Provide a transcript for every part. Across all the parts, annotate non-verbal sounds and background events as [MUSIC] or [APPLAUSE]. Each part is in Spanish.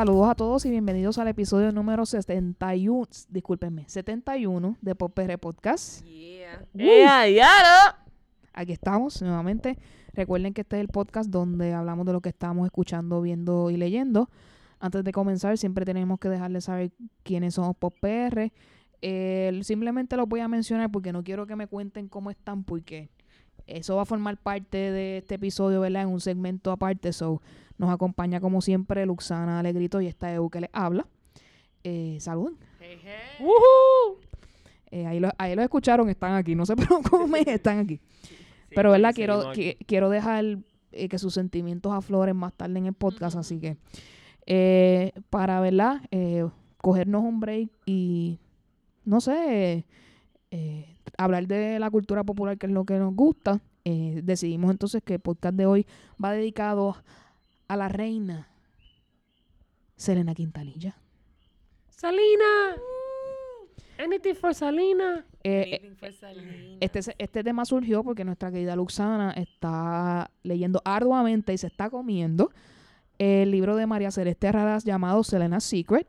Saludos a todos y bienvenidos al episodio número 71, discúlpenme, 71 de Pop PR Podcast. Yeah. ¡Ea, diablo! Aquí estamos nuevamente. Recuerden que este es el podcast donde hablamos de lo que estamos escuchando, viendo y leyendo. Antes de comenzar, siempre tenemos que dejarles saber quiénes somos Pop PR. Eh, simplemente los voy a mencionar porque no quiero que me cuenten cómo están, porque eso va a formar parte de este episodio, ¿verdad? En un segmento aparte. So, nos acompaña como siempre Luxana Alegrito y esta EU que les habla. Eh, saluden. Hey, hey. Eh, ahí, lo, ahí lo escucharon, están aquí. No cómo me [LAUGHS] están aquí. Sí, Pero, ¿verdad? Quiero, quiero dejar eh, que sus sentimientos afloren más tarde en el podcast, así que eh, para, ¿verdad? Eh, cogernos un break y, no sé, hablar de la cultura popular, que es lo que nos gusta, eh, decidimos entonces que el podcast de hoy va dedicado a la reina Selena Quintanilla. Salina. Anything for Salina. Eh, eh, Anything for Salina. Este, este tema surgió porque nuestra querida Luxana está leyendo arduamente y se está comiendo el libro de María Celeste Herradas llamado Selena's Secret.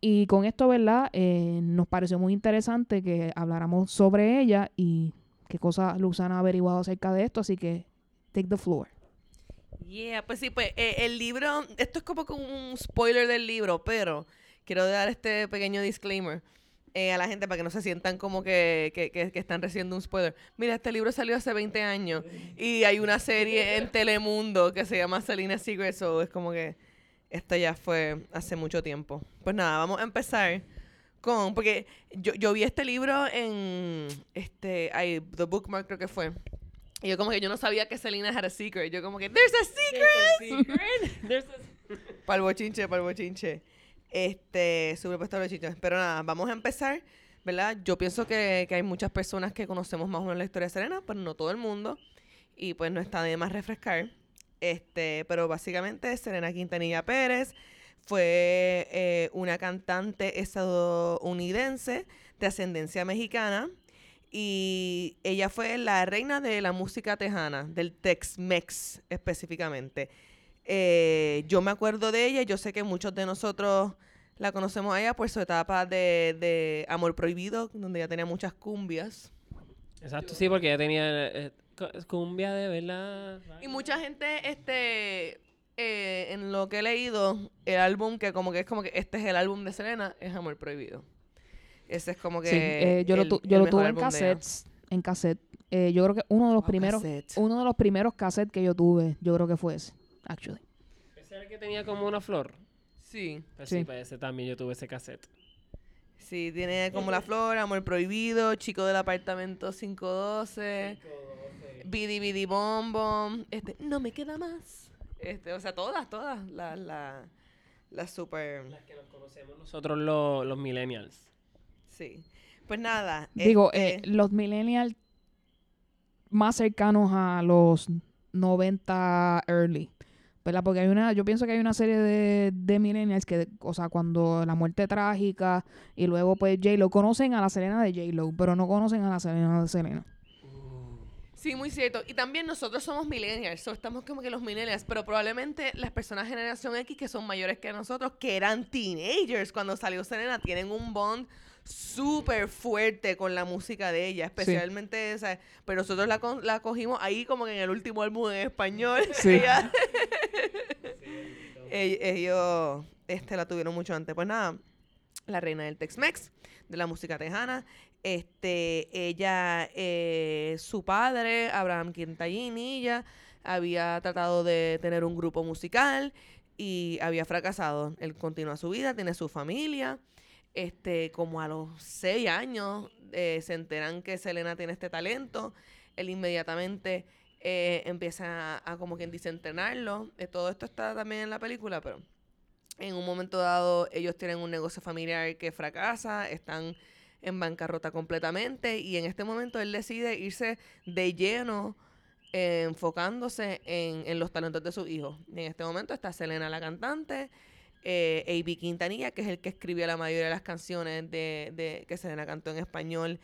Y con esto, ¿verdad? Eh, nos pareció muy interesante que habláramos sobre ella y qué cosas Luxana ha averiguado acerca de esto. Así que, take the floor. Yeah, pues sí, pues eh, el libro, esto es como un spoiler del libro, pero quiero dar este pequeño disclaimer eh, a la gente para que no se sientan como que, que, que- que están recibiendo un spoiler. Mira, este libro salió hace 20 años y hay una serie en Telemundo que se llama Selena Secret, so es como que esto ya fue hace mucho tiempo. Pues nada, vamos a empezar con, porque yo, yo vi este libro en, este, ay, The Bookmark creo que fue. Y yo como que yo no sabía que Selena had a secret. Yo como que, there's a secret. There's a- [LAUGHS] Para el bochinche, para el bochinche. Este, sobre puesto bochinche. Pero nada, vamos a empezar, ¿verdad? Yo pienso que, que hay muchas personas que conocemos más o menos la historia de Selena, pero no todo el mundo. Y pues no está de más refrescar. Este, pero básicamente Selena Quintanilla Pérez fue eh, una cantante estadounidense de ascendencia mexicana. Y ella fue la reina de la música tejana, del Tex-Mex específicamente. Eh, yo me acuerdo de ella, yo sé que muchos de nosotros la conocemos a ella por su etapa de, de Amor Prohibido, donde ella tenía muchas cumbias. Exacto, sí, porque ya tenía eh, cu- cumbia de verdad. Y mucha gente, este, eh, en lo que he leído, el álbum que como que es como que este es el álbum de Selena, es Amor Prohibido. Ese es como que Sí, eh, yo, el- lo, yo lo tuve en cassettes. En cassette. Eh, yo creo que uno de los Oh, primeros cassette. uno de los primeros cassettes que yo tuve, yo creo que fue ese, actually. Ese era el que tenía como una flor. Sí, Pues Sí. sí, ese también yo tuve ese cassette. sí, tiene como La Flor, Amor Prohibido, Chico del Apartamento 512. Bidi Bidi Bom Bom, este, no me queda más. Este, o sea, todas, todas, las la, las super, Las que nos conocemos nosotros los, los millennials. Sí. Pues nada. Digo, este, eh, los millennials más cercanos a los 90 early. ¿Verdad? Porque hay una, yo pienso que hay una serie de, de millennials que, o sea, cuando la muerte trágica y luego pues J-Lo conocen a la Selena de J-Lo, pero no conocen a la Selena de Selena. Sí, muy cierto. Y también nosotros somos millennials, so estamos como que los millennials, pero probablemente las personas de generación X que son mayores que nosotros, que eran teenagers cuando salió Selena, tienen un bond súper fuerte con la música de ella, especialmente esa. Pero nosotros la, la cogimos ahí como que en el último álbum en español. Sí. [LAUGHS] Ella- ellos este, la tuvieron mucho antes. Pues nada, la reina del Tex-Mex, de la música tejana. Este, ella, eh, su padre, Abraham Quintallini, ella había tratado de tener un grupo musical y había fracasado. Él continúa su vida, tiene su familia. Este, como a los seis años eh, se enteran que Selena tiene este talento. Él inmediatamente eh, empieza a, a como quien dice entrenarlo. Eh, todo esto está también en la película, pero en un momento dado ellos tienen un negocio familiar que fracasa, están en bancarrota completamente y en este momento él decide irse de lleno enfocándose en, en los talentos de su hijo. Y en este momento está Selena la cantante, eh, A.B. Quintanilla, que es el que escribió la mayoría de las canciones de, de que Selena cantó en español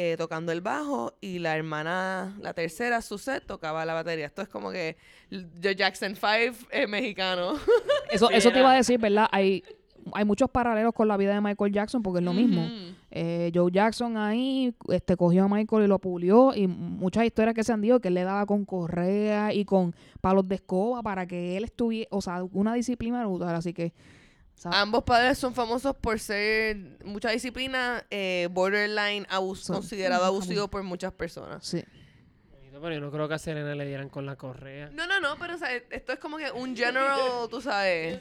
eh, tocando el bajo y la hermana, la tercera, Suzette, tocaba la batería. Esto es como que The Jackson 5 es mexicano. Eso, [LAUGHS] eso te iba a decir, ¿verdad? Hay, hay muchos paralelos con la vida de Michael Jackson porque es lo mismo. Eh, Joe Jackson ahí este, cogió a Michael y lo pulió y muchas historias que se han dicho que él le daba con correa y con palos de escoba para que él estuviera, o sea, una disciplina brutal, así que... ¿sabes? Ambos padres son famosos por ser mucha disciplina, eh, borderline, abus- Son- considerado [LAUGHS] abusivo por muchas personas. Sí. Pero yo no creo que a Selena le dieran con la correa. No, no, no, pero o sea, esto es como que un general, tú sabes.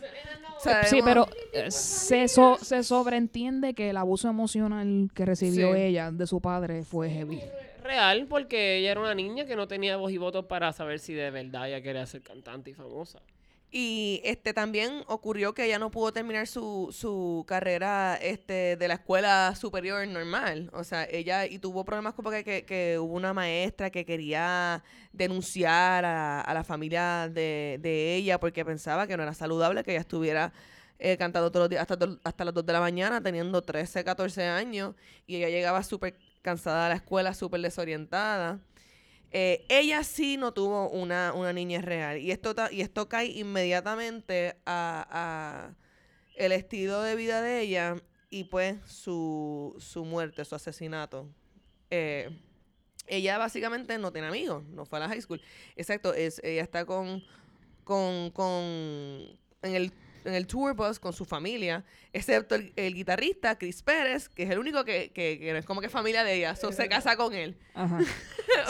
Sí, pero eh, se, so- se sobreentiende que el abuso emocional que recibió Sí. ella de su padre fue heavy. Real, porque ella era una niña que no tenía voz y voto para saber si de verdad ella quería ser cantante y famosa. Y este también ocurrió que ella no pudo terminar su, su carrera este, de la escuela superior normal. O sea, ella y tuvo problemas como que, que, hubo una maestra que quería denunciar a, a la familia de, de ella porque pensaba que no era saludable que ella estuviera eh, cantando todos los días hasta, hasta las 2 de la mañana, teniendo 13, 14 años. Y ella llegaba súper cansada a la escuela, súper desorientada. Eh, ella sí no tuvo una, una niñez real. Y esto, y esto cae inmediatamente a, el estilo de vida de ella y pues su, su muerte, su asesinato. Eh, ella básicamente no tiene amigos, no fue a la high school. Exacto, ella está con, con, con en el en el tour bus con su familia, excepto el, el guitarrista Chris Pérez, que es el único que, que, que no es como que familia de ella, so se casa con él. Ajá. [LAUGHS]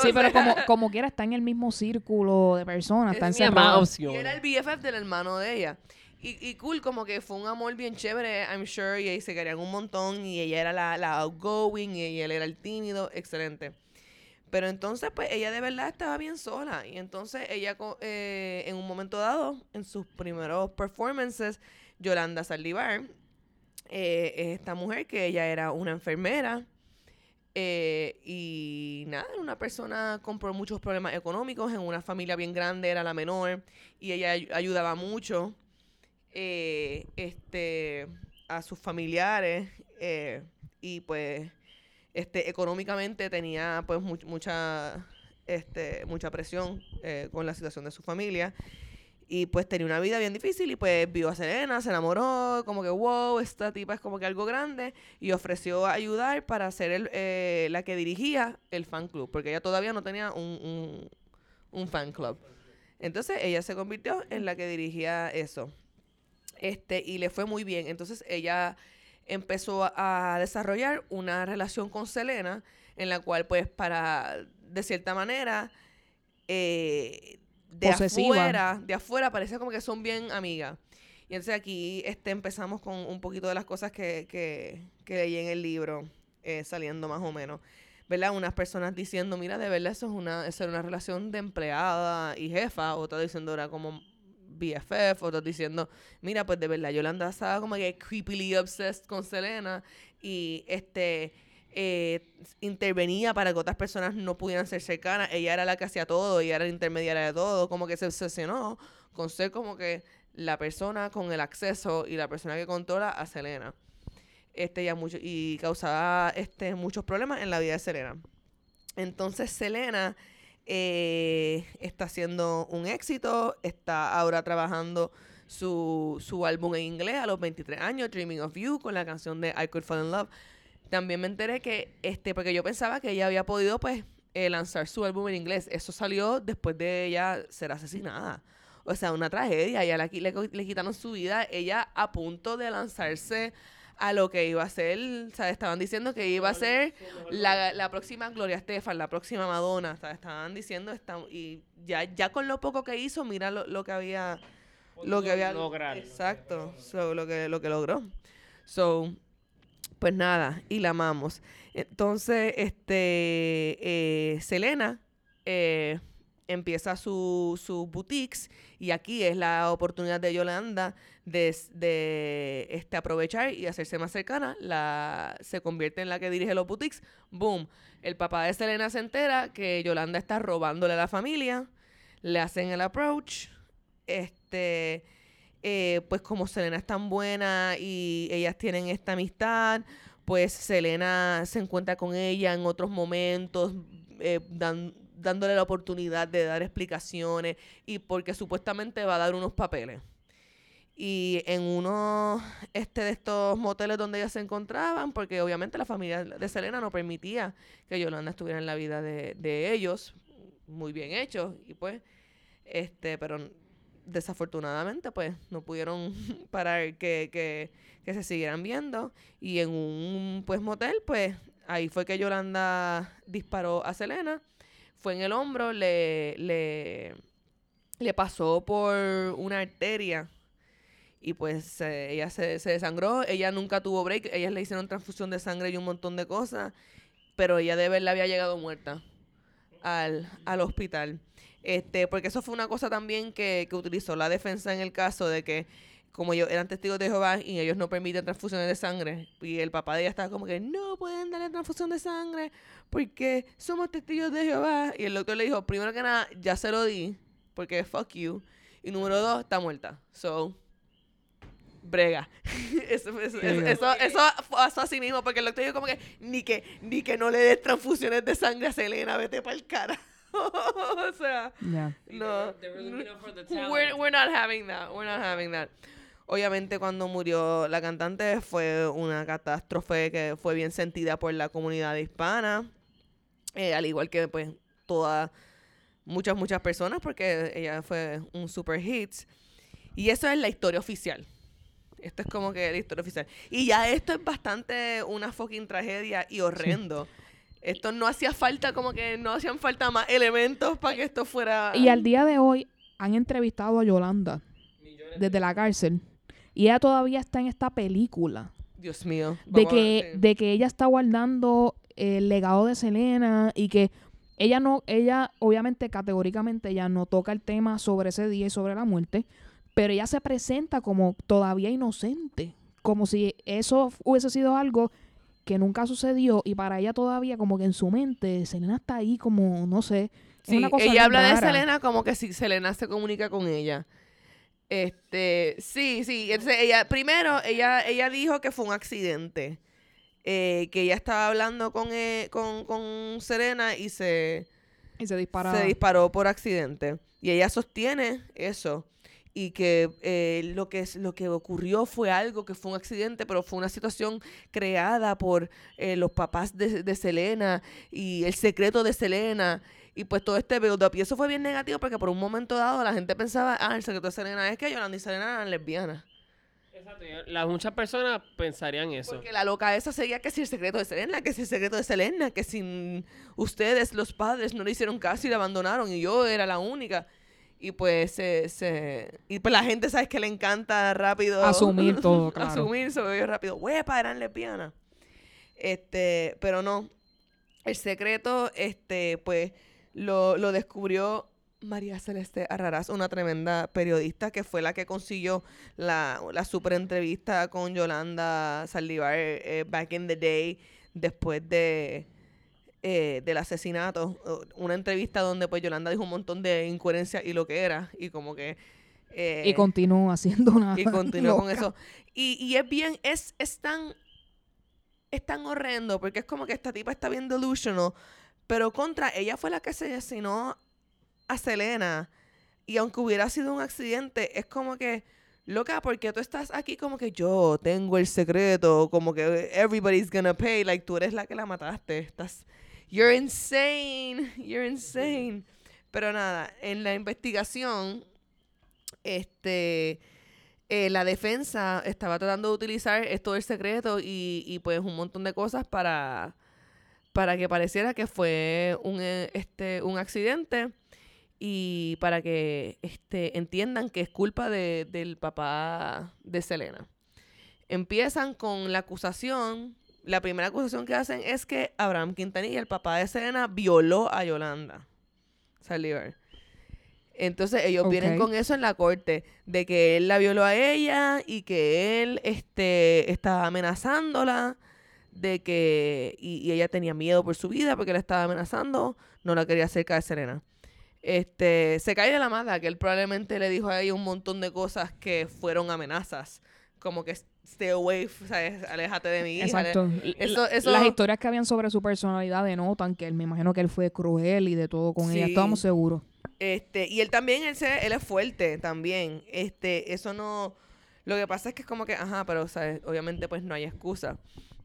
Sí, pero como, como quiera está en el mismo círculo de personas, está más encerrado. Y era el BFF del hermano de ella. Y, y cool, como que fue un amor bien chévere, I'm sure, y ahí se querían un montón, y ella era la, la outgoing, y él era el tímido, excelente. Pero entonces, pues, ella de verdad estaba bien sola. Y entonces, ella, eh, en un momento dado, en sus primeros performances, Yolanda Saldívar, eh, es esta mujer que ella era una enfermera, eh, y nada, era una persona con muchos problemas económicos, en una familia bien grande, era la menor, y ella ay- ayudaba mucho eh, este, a sus familiares, eh, y pues este, económicamente tenía pues mu- mucha, este, mucha presión eh, con la situación de su familia. Y pues tenía una vida bien difícil y pues vio a Selena, se enamoró, como que wow, esta tipa es como que algo grande y ofreció ayudar para ser el, eh, la que dirigía el fan club, porque ella todavía no tenía un, un, un fan club. Entonces ella se convirtió en la que dirigía eso. Este, y le fue muy bien. Entonces ella empezó a, a desarrollar una relación con Selena, en la cual pues para, de cierta manera, eh, de Posesiva. afuera, de afuera parece como que son bien amigas. Y entonces aquí este, empezamos con un poquito de las cosas que, que, que leí en el libro, eh, saliendo más o menos. ¿Verdad? Unas personas diciendo, mira, de verdad eso es una, eso era una relación de empleada y jefa, otras diciendo era como BFF, otros diciendo, mira, pues de verdad Yolanda estaba como que creepily obsessed con Selena y este eh, intervenía para que otras personas no pudieran ser cercanas. Ella era la que hacía todo, ella era la intermediaria de todo, como que se obsesionó con ser como que la persona con el acceso y la persona que controla a Selena. Este, ya mucho, y causaba este, muchos problemas en la vida de Selena. Entonces Selena eh, está haciendo un éxito, está ahora trabajando su, su álbum en inglés a los 23 años, Dreaming of You, con la canción de I Could Fall in Love. También me enteré que, este, porque yo pensaba que ella había podido, pues, eh, lanzar su álbum en inglés. Eso salió después de ella ser asesinada. O sea, una tragedia. Ella le, le, le quitaron su vida. Ella a punto de lanzarse a lo que iba a ser, o sea, estaban diciendo que iba a ser la, la próxima Gloria Estefan, la próxima Madonna, o sea, estaban diciendo, esta- y ya, ya con lo poco que hizo, mira lo, lo que había, lo que había, lograr. exacto, so, lo que, lo que logró. So, pues nada, y la amamos. Entonces, este, eh, Selena eh, empieza su, su boutiques y aquí es la oportunidad de Yolanda de, este, aprovechar y hacerse más cercana. La, se convierte en la que dirige los boutiques. Boom. El papá de Selena se entera que Yolanda está robándole a la familia. Le hacen el approach. Este, eh, pues como Selena es tan buena y ellas tienen esta amistad, pues Selena se encuentra con ella en otros momentos, eh, dándole la oportunidad de dar explicaciones y porque supuestamente va a dar unos papeles. Y en uno este, de estos moteles donde ellas se encontraban, porque obviamente la familia de Selena no permitía que Yolanda estuviera en la vida de, de ellos, muy bien hecho, y pues, este, pero desafortunadamente, pues, no pudieron [LAUGHS] parar que, que, que se siguieran viendo. Y en un pues motel, pues, ahí fue que Yolanda disparó a Selena. Fue en el hombro, le, le, le pasó por una arteria. Y pues eh, ella se, se desangró. Ella nunca tuvo break. Ellas le hicieron transfusión de sangre y un montón de cosas. Pero ella de verdad había llegado muerta al, al hospital. Este, porque eso fue una cosa también que, que utilizó la defensa en el caso de que como ellos eran testigos de Jehová y ellos no permiten transfusiones de sangre, y el papá de ella estaba como que no pueden darle transfusión de sangre porque somos testigos de Jehová. Y el doctor le dijo, primero que nada, ya se lo di, porque fuck you. Y número dos, está muerta. So, brega. [LAUGHS] eso, eso, eso, Brega. eso, eso pasó así mismo, porque el doctor dijo como que ni que, ni que no le des transfusiones de sangre a Selena, vete para el cara. [LAUGHS] o sea, Ya. no. [LAUGHS] We're, we're not having that. We're not having that. Obviamente cuando murió la cantante fue una catástrofe que fue bien sentida por la comunidad hispana, eh, al igual que pues todas, muchas, muchas personas, porque ella fue un super hit. Y eso es la historia oficial. Esto es como que la historia oficial. Y ya esto es bastante una fucking tragedia y horrendo. Esto no hacía falta, como que no hacían falta más elementos para que esto fuera... Y al día de hoy han entrevistado a Yolanda Millones desde la cárcel. Y ella todavía está en esta película. Dios mío. De que, de que ella está guardando el legado de Selena y que ella no, ella obviamente categóricamente ella no toca el tema sobre ese día y sobre la muerte, pero ella se presenta como todavía inocente, como si eso hubiese sido algo que nunca sucedió y para ella todavía como que en su mente Selena está ahí como, no sé, Sí, una cosa ella habla de. Selena como que si Selena se comunica con ella. Este, sí, sí. entonces ella, primero, ella, ella dijo que fue un accidente. eh, que ella estaba hablando con, eh, con, con Serena y se, y se se disparó por accidente. Y ella sostiene eso. Y que eh, lo que es- lo que ocurrió fue algo que fue un accidente, pero fue una situación creada por eh, los papás de, de Selena y el secreto de Selena. Y pues todo este build-up. Y eso fue bien negativo porque por un momento dado la gente pensaba, ah, el secreto de Selena es que Yolanda y Selena eran lesbianas. Exacto. Las muchas personas pensarían eso. Porque la loca esa seguía que si el secreto de Selena, que si el secreto de Selena, que sin ustedes, los padres, no le hicieron caso y la abandonaron y yo era la única. Y pues se, se- y pues la gente sabes que le encanta rápido Asumir [LAUGHS] todo, claro. asumir rápido. Huepa, eran lesbianas. Este, pero no. El secreto, este, pues, lo, lo descubrió María Celeste Arraraz, una tremenda periodista que fue la que consiguió la, la super entrevista con Yolanda Saldívar eh, back in the day, después de eh, del asesinato. Una entrevista donde pues Yolanda dijo un montón de incoherencia y lo que era. Y como que eh, Y continúa [LAUGHS] haciendo una. y continuó con eso. Y, y es bien, es, es tan, es tan horrendo, porque es como que esta tipa está bien delusional, pero contra, ella fue la que se asesinó a Selena, y aunque hubiera sido un accidente, es como que, loca, porque tú estás aquí como que yo tengo el secreto, como que everybody's gonna pay, like tú eres la que la mataste, estás, you're insane, [LAUGHS] you're insane. Pero nada, en la investigación, este, eh, la defensa estaba tratando de utilizar esto del secreto y, y pues un montón de cosas para, para que pareciera que fue un, eh, este, un accidente y para que este, entiendan que es culpa de- del papá de Selena. Empiezan con la acusación. La primera acusación que hacen es que Abraham Quintanilla, el papá de Selena, violó a Yolanda Saldívar. Entonces ellos vienen con eso en la corte, de que él la violó a ella y que él este, estaba amenazándola, de que y, y ella tenía miedo por su vida porque la estaba amenazando, no la quería cerca de Serena. Este, se cae de la mala que él probablemente le dijo a ella un montón de cosas que fueron amenazas, como que stay away, ¿sabes? Aléjate de hija. Exacto. Eso- eso- Las historias que habían sobre su personalidad denotan que él, me imagino que él fue cruel y de todo con ella. Sí. Estábamos seguros. Este, y él también, él, se- él es fuerte también. Este, eso no. Lo que pasa es que es como que, ajá, pero ¿sabes? obviamente pues no hay excusa.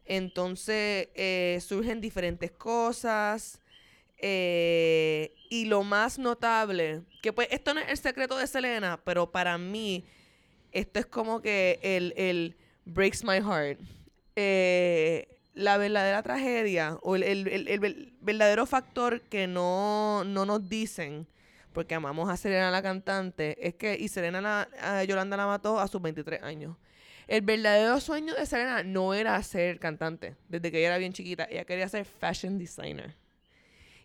Entonces eh, surgen diferentes cosas. eh, y lo más notable, que pues esto no es el secreto de Selena, pero para mí esto es como que el, el breaks my heart. Eh, la verdadera tragedia o el, el- el- el ver- verdadero factor que no, no nos dicen, porque amamos a Selena la cantante, es que, y Selena la- Yolanda la mató a sus 23 años. El verdadero sueño de Selena no era ser cantante, desde que ella era bien chiquita, ella quería ser fashion designer.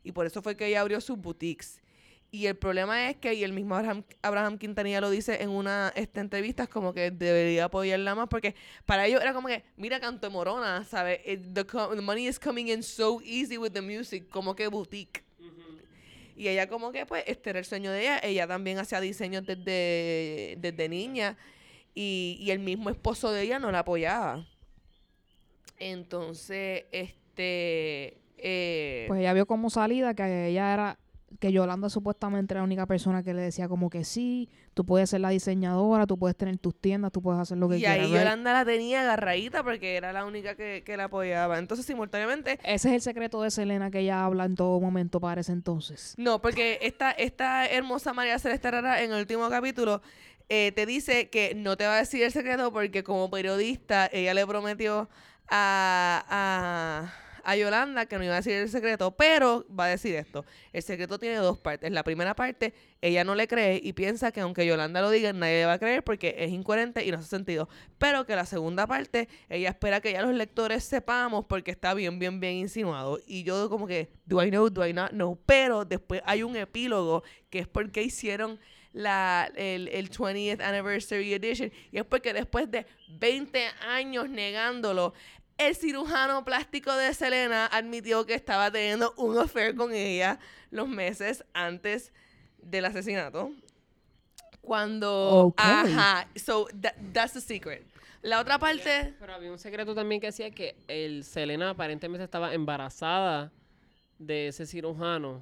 Y por eso fue que ella abrió sus boutiques. Y el problema es que, y el mismo Abraham, Abraham Quintanilla lo dice en una esta entrevista, es como que debería apoyarla más, porque para ellos era como que, mira, canto de morona, ¿sabes? It- the, co- the money is coming in so easy with the music, como que boutique. Y ella como que, pues, este era el sueño de ella. Ella también hacía diseños desde, desde niña. Y, y el mismo esposo de ella no la apoyaba. Entonces, este... eh, Pues ella vio como salida que ella era, que Yolanda supuestamente era la única persona que le decía como que sí, tú puedes ser la diseñadora, tú puedes tener tus tiendas, tú puedes hacer lo que y quieras. ahí right? Yolanda la tenía agarradita porque era la única que, que la apoyaba. Entonces, simultáneamente, Ese es el secreto de Selena que ella habla en todo momento para ese entonces. No, porque esta, esta hermosa María Celeste Rara en el último capítulo eh, te dice que no te va a decir el secreto porque como periodista ella le prometió a, a, a Yolanda que no iba a decir el secreto, pero va a decir esto. El secreto tiene dos partes. La primera parte, ella no le cree y piensa que aunque Yolanda lo diga, nadie le va a creer porque es incoherente y no hace sentido. Pero que la segunda parte, ella espera que ya los lectores sepamos porque está bien, bien, bien insinuado. Y yo como que, do I know, do I not know? Pero después hay un epílogo que es porque hicieron la, el, el 20th Anniversary Edition. Y es porque después de 20 años negándolo, el cirujano plástico de Selena admitió que estaba teniendo un affair con ella los meses antes del asesinato. Cuando... Ajá. So, that- that's the secret. La otra parte... Pero había un secreto también que decía que el Selena aparentemente estaba embarazada de ese cirujano.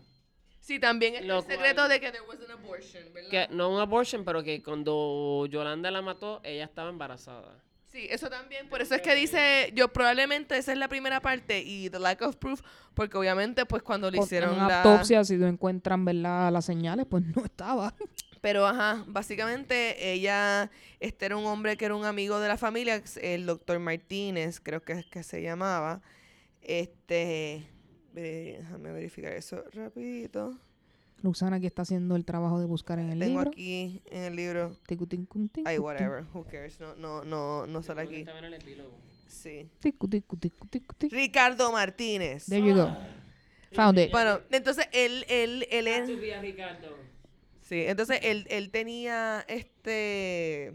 Sí, también es Lo el secreto cual- de que there was an abortion, ¿verdad? Que no un abortion, pero que cuando Yolanda la mató, ella estaba embarazada. Sí, eso también. Por eso es que dice, yo probablemente esa es la primera parte y the lack of proof, porque obviamente pues cuando le hicieron en la... autopsia, si no encuentran ¿verdad? las señales, pues no estaba. [LAUGHS] Pero ajá, básicamente ella, este era un hombre que era un amigo de la familia, el doctor Martínez, creo que es que se llamaba. Este, eh, déjame verificar eso rapidito. Luxana aquí está haciendo el trabajo de buscar en el Tengo libro. aquí en el libro. Ticu, ticu, ticu, Ay, whatever, who cares, no, no, no, no sale aquí. Estaba en el epílogo. Sí. Ticu, ticu, ticu, ticu, ticu. Ricardo Martínez. There you go. Found it. Bueno, entonces él, él, él es... Ricardo. Sí, entonces él, él tenía este.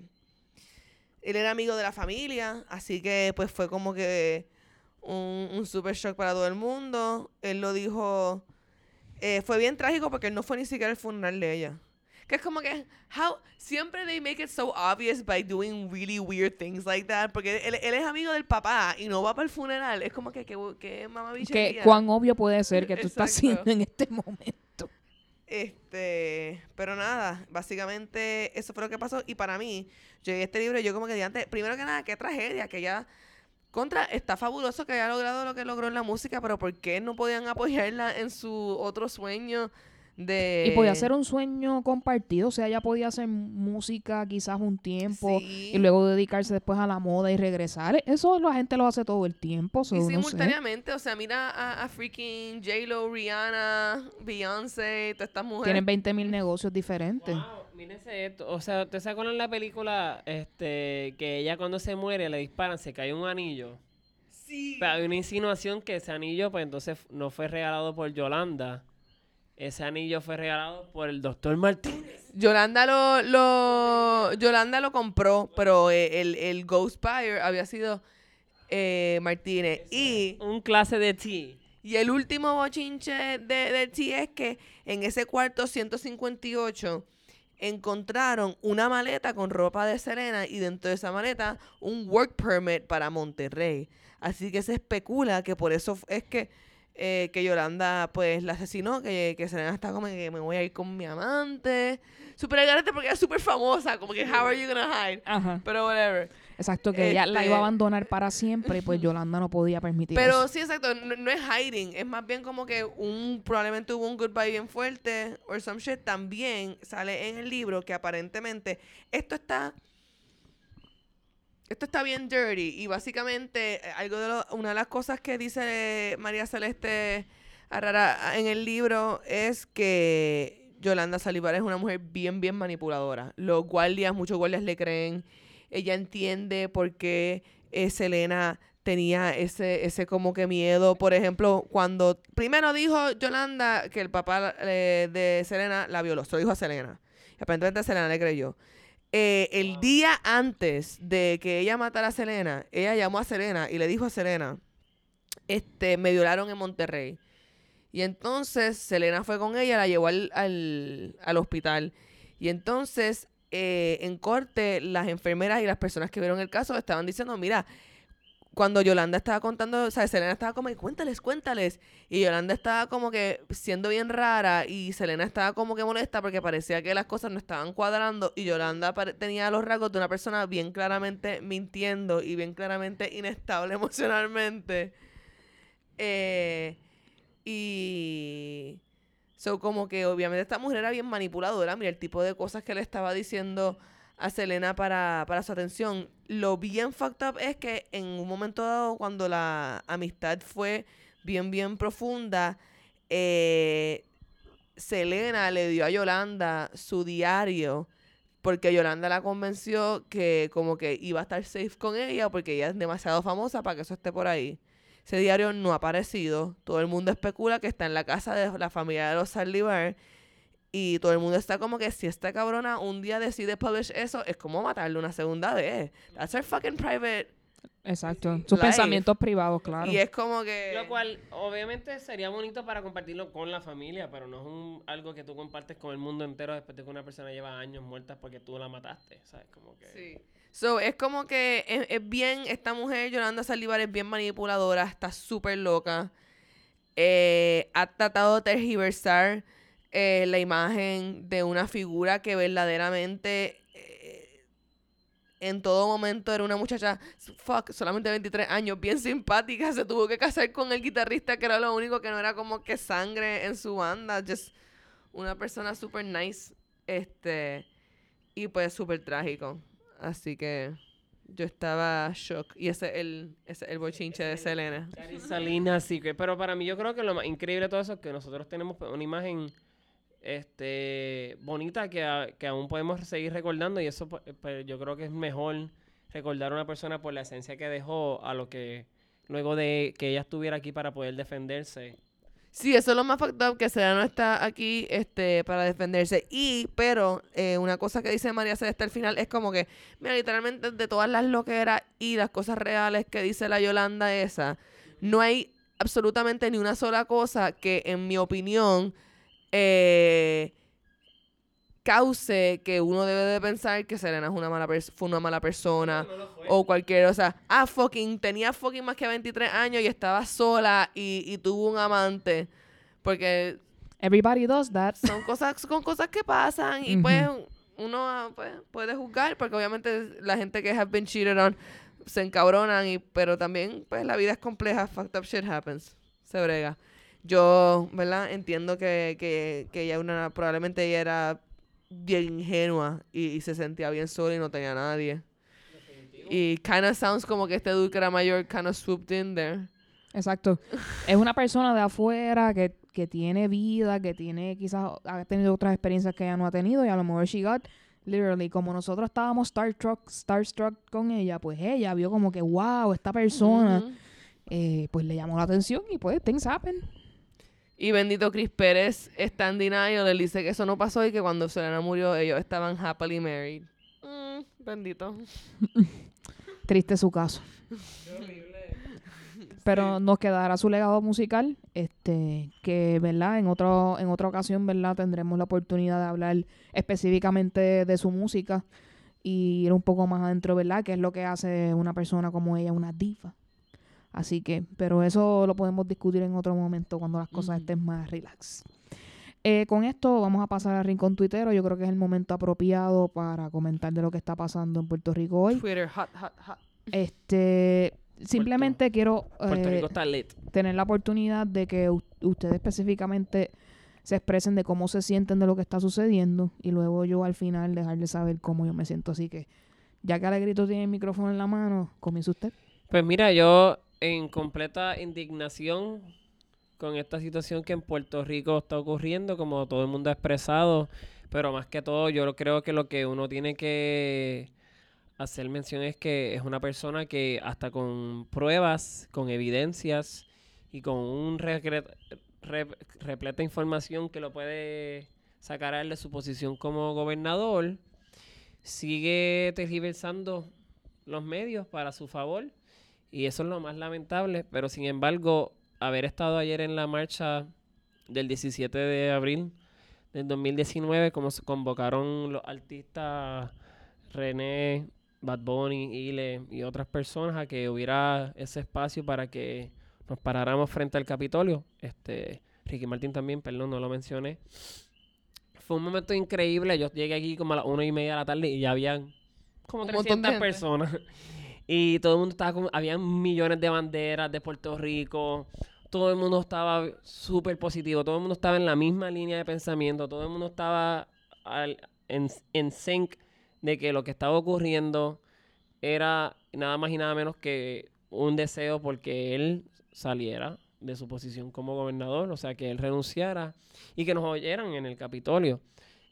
Él era amigo de la familia, así que pues fue como que un, un super shock para todo el mundo. Él lo dijo. Eh, fue bien trágico porque no fue ni siquiera el funeral de ella. Que es como que, how, siempre they make it so obvious by doing really weird things like that. Porque él, él es amigo del papá y no va para el funeral. Es como que, que, que mamá Que cuán obvio puede ser que tú estás Exacto. haciendo en este momento. Este, pero nada, básicamente eso fue lo que pasó. Y para mí, yo leí este libro y yo como que antes, primero que nada, qué tragedia, que ya contra, está fabuloso que haya logrado lo que logró en la música, pero ¿por qué no podían apoyarla en su otro sueño de... Y podía ser un sueño compartido, o sea, ella podía hacer música quizás un tiempo Sí. y luego dedicarse después a la moda y regresar. Eso la gente lo hace todo el tiempo, so, Y no sé. simultáneamente, o sea, mira a, a freaking J-Lo, Rihanna, Beyoncé, todas estas mujeres. Tienen 20 mil negocios diferentes. Wow, mírense esto. O sea, ¿te acuerdan la película este, que ella cuando se muere le disparan, se cae un anillo? Sí. Pero hay una insinuación que ese anillo, pues entonces no fue regalado por Yolanda. Ese anillo fue regalado por el doctor Martínez. Yolanda lo, lo, Yolanda lo compró, pero eh, el, el Ghost Buyer había sido eh, Martínez. Y, Un clase de tea. y el último bochinche de, de T es que en ese cuarto 158 encontraron una maleta con ropa de Selena y dentro de esa maleta un work permit para Monterrey. Así que se especula que por eso es que, eh, que Yolanda pues la asesinó, que, que Selena está como que me voy a ir con mi amante. Súper elegante porque es súper famosa, como que how are you gonna hide? Ajá. Pero whatever. Exacto, que ella la Este- iba a abandonar para siempre y pues Yolanda no podía permitir Pero eso. sí, exacto, no, no es hiding, es más bien como que un probablemente hubo un goodbye bien fuerte or some shit. También sale en el libro que aparentemente esto está esto está bien dirty y básicamente eh, algo de lo- una de las cosas que dice María Celeste Arrara en el libro es que Yolanda Salivar es una mujer bien bien manipuladora. Los guardias, muchos guardias le creen. Ella entiende por qué eh, Selena tenía ese, ese como que miedo. Por ejemplo, cuando primero dijo Yolanda que el papá eh, de Selena la violó, se lo dijo a Selena. Y aparentemente Selena le creyó. Eh, el día antes de que ella matara a Selena, ella llamó a Selena y le dijo a Selena, este, me violaron en Monterrey. Y entonces Selena fue con ella, la llevó al, al, al hospital. Y entonces, eh, en corte, las enfermeras y las personas que vieron el caso estaban diciendo, mira, cuando Yolanda estaba contando, o sea, Selena estaba como, cuéntales, cuéntales. Y Yolanda estaba como que siendo bien rara y Selena estaba como que molesta porque parecía que las cosas no estaban cuadrando y Yolanda tenía los rasgos de una persona bien claramente mintiendo y bien claramente inestable [LAUGHS] emocionalmente. Eh, y... So, como que obviamente esta mujer era bien manipuladora. Mira el tipo de cosas que le estaba diciendo a Selena para, para su atención. Lo bien fucked up es que en un momento dado, cuando la amistad fue bien, bien profunda, eh, Selena le dio a Yolanda su diario porque Yolanda la convenció que como que iba a estar safe con ella porque ella es demasiado famosa para que eso esté por ahí. Ese diario no ha aparecido. Todo el mundo especula que está en la casa de la familia de los Salivar. Y todo el mundo está como que si esta cabrona un día decide publish eso, es como matarle una segunda vez. That's her fucking private. Exacto. Sus Life. pensamientos privados, claro. Y es como que... Lo cual, obviamente, sería bonito para compartirlo con la familia, pero no es un, algo que tú compartes con el mundo entero después de que una persona lleva años muerta porque tú la mataste, ¿sabes? Como que... Sí. So, es como que es, es bien, esta mujer, Yolanda Saldívar, es bien manipuladora, está súper loca. Eh, ha tratado de tergiversar eh, la imagen de una figura que verdaderamente eh, en todo momento era una muchacha, fuck, solamente 23 años, bien simpática, se tuvo que casar con el guitarrista que era lo único que no era como que sangre en su banda, just una persona súper nice, este, y pues súper trágico. Así que yo estaba shock. Y ese es el, ese es el bochinche de Selena. Salina Secret. Pero para mí yo creo que lo más increíble de todo eso es que nosotros tenemos una imagen este bonita que, a- que aún podemos seguir recordando y eso pues, pues, yo creo que es mejor recordar a una persona por la esencia que dejó a lo que luego de que ella estuviera aquí para poder defenderse. Sí, eso es lo más fucked que Selena no está aquí este, para defenderse. Y, pero, eh, una cosa que dice María Celeste al final es como que, mira, literalmente de todas las loqueras y las cosas reales que dice la Yolanda esa, no hay absolutamente ni una sola cosa que, en mi opinión, eh, cause que uno debe de pensar que Selena es una mala fue una mala persona o cualquier, o sea, ah, fucking, tenía fucking más que 23 años y estaba sola y, y tuvo un amante. Porque Everybody does that. son [LAUGHS] cosas, son cosas que pasan y pues uno ah, pues, puede juzgar porque obviamente la gente que have been cheated on se encabronan y pero también pues la vida es compleja, fucked up shit happens. Se brega. Yo, ¿verdad? Entiendo que, que, que ella una, probablemente ella era bien ingenua y, y se sentía bien sola y no tenía a nadie. Y kind of sounds como que este dude que era mayor kind of swooped in there. Exacto. Es una persona de afuera que, que tiene vida, que tiene quizás ha tenido otras experiencias que ella no ha tenido y a lo mejor she got literally como nosotros estábamos starstruck, starstruck con ella, pues ella vio como que wow, esta persona eh, pues le llamó la atención y pues things happen. Y bendito Chris Pérez está en denial. Él dice que eso no pasó y que cuando Selena murió ellos estaban happily married. Mm, bendito. [LAUGHS] Triste su caso. Pero nos quedará su legado musical, este, que, ¿verdad? En otro, en otra ocasión, ¿verdad? Tendremos la oportunidad de hablar específicamente de su música y ir un poco más adentro, ¿verdad? Que es lo que hace una persona como ella, una diva. Así que, pero eso lo podemos discutir en otro momento cuando las cosas estén más relax. Eh, con esto vamos a pasar al rincón tuitero. Yo creo que es el momento apropiado para comentar de lo que está pasando en Puerto Rico hoy. Twitter, hot, hot, hot. Este, simplemente quiero Puerto eh, Rico está lit. tener la oportunidad de que ustedes específicamente se expresen de cómo se sienten de lo que está sucediendo y luego yo al final dejarles saber cómo yo me siento. Así que, ya que Alegrito tiene el micrófono en la mano, comienza usted. Pues mira, yo en completa indignación con esta situación que en Puerto Rico está ocurriendo, como todo el mundo ha expresado, pero más que todo yo creo que lo que uno tiene que hacer mención es que es una persona que hasta con pruebas, con evidencias y con un regre- re- repleta información que lo puede sacar a él de su posición como gobernador, sigue tergiversando los medios para su favor y eso es lo más lamentable, pero sin embargo, haber estado ayer en la marcha del 17 de abril del 2019, como se convocaron los artistas René, Bad Bunny, Ile y otras personas a que hubiera ese espacio para que nos paráramos frente al Capitolio. Este, Ricky Martin también, perdón, no lo mencioné. Fue un momento increíble. Yo llegué aquí como a las una y media de la tarde y ya habían como Un montón de 300 gente. personas. Y todo el mundo estaba con, habían millones de banderas de Puerto Rico. Todo el mundo estaba súper positivo. Todo el mundo estaba en la misma línea de pensamiento. Todo el mundo estaba al- en, en sync de que lo que estaba ocurriendo era nada más y nada menos que un deseo porque él saliera de su posición como gobernador, o sea, que él renunciara y que nos oyeran en el Capitolio,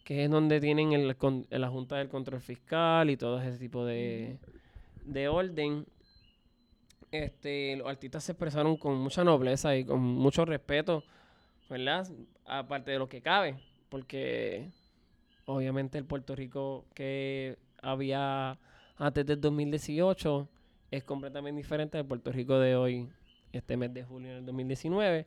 que es donde tienen el, la Junta del Control Fiscal y todo ese tipo de, de orden. Este, los artistas se expresaron con mucha nobleza y con mucho respeto, ¿verdad? Aparte de lo que cabe, porque obviamente el Puerto Rico que había antes del 2018 es completamente diferente al Puerto Rico de hoy, este mes de julio del 2019.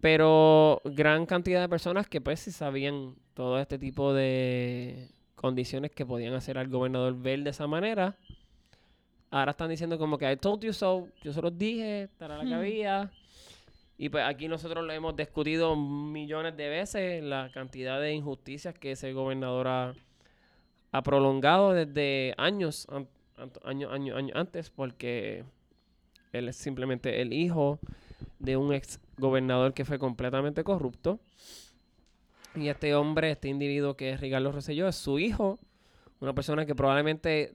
Pero gran cantidad de personas que pues sí sabían todo este tipo de condiciones que podían hacer al gobernador ver de esa manera. Ahora están diciendo como que I told you so, yo se los dije, esta era la que Hmm. había. Y pues aquí nosotros lo hemos discutido millones de veces, la cantidad de injusticias que ese gobernador ha, ha prolongado desde años, an- an- año, año, año antes, porque él es simplemente el hijo de un ex gobernador que fue completamente corrupto. Y este hombre, este individuo que es Ricardo Rosselló, es su hijo, una persona que probablemente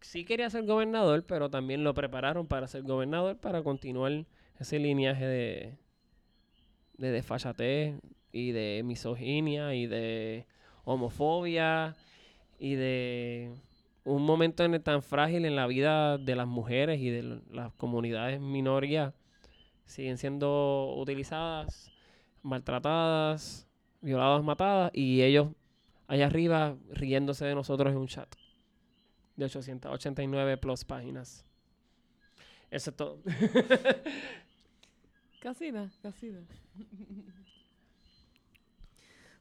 sí quería ser gobernador, pero también lo prepararon para ser gobernador, para continuar ese lineaje de, de desfachatez y de misoginia y de homofobia y de un momento en el tan frágil en la vida de las mujeres y de las comunidades minorías. Siguen siendo utilizadas, maltratadas, violadas, matadas y ellos allá arriba riéndose de nosotros en un chat de 889 plus páginas. Eso es todo. [LAUGHS] Casina, casina. [LAUGHS]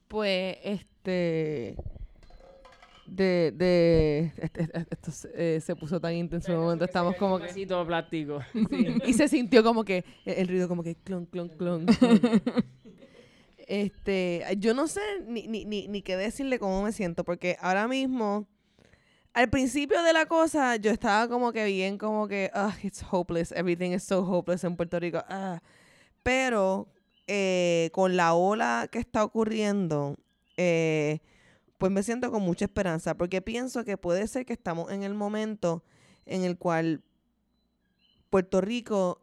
Pues, este. De. de este- este- esto se, eh, se puso tan intenso en un momento. Estamos como que. Vasito de plástico. [LAUGHS] Y se sintió como que. El, el ruido como que. Clon, clon, clon. clon. este. Yo no sé ni, ni, ni, ni qué decirle cómo me siento. Porque ahora mismo. Al principio de la cosa, yo estaba como que bien, como que, ah, it's hopeless, everything is so hopeless en Puerto Rico. ah. Pero eh, con la ola que está ocurriendo, eh, pues me siento con mucha esperanza, porque pienso que puede ser que estamos en el momento en el cual Puerto Rico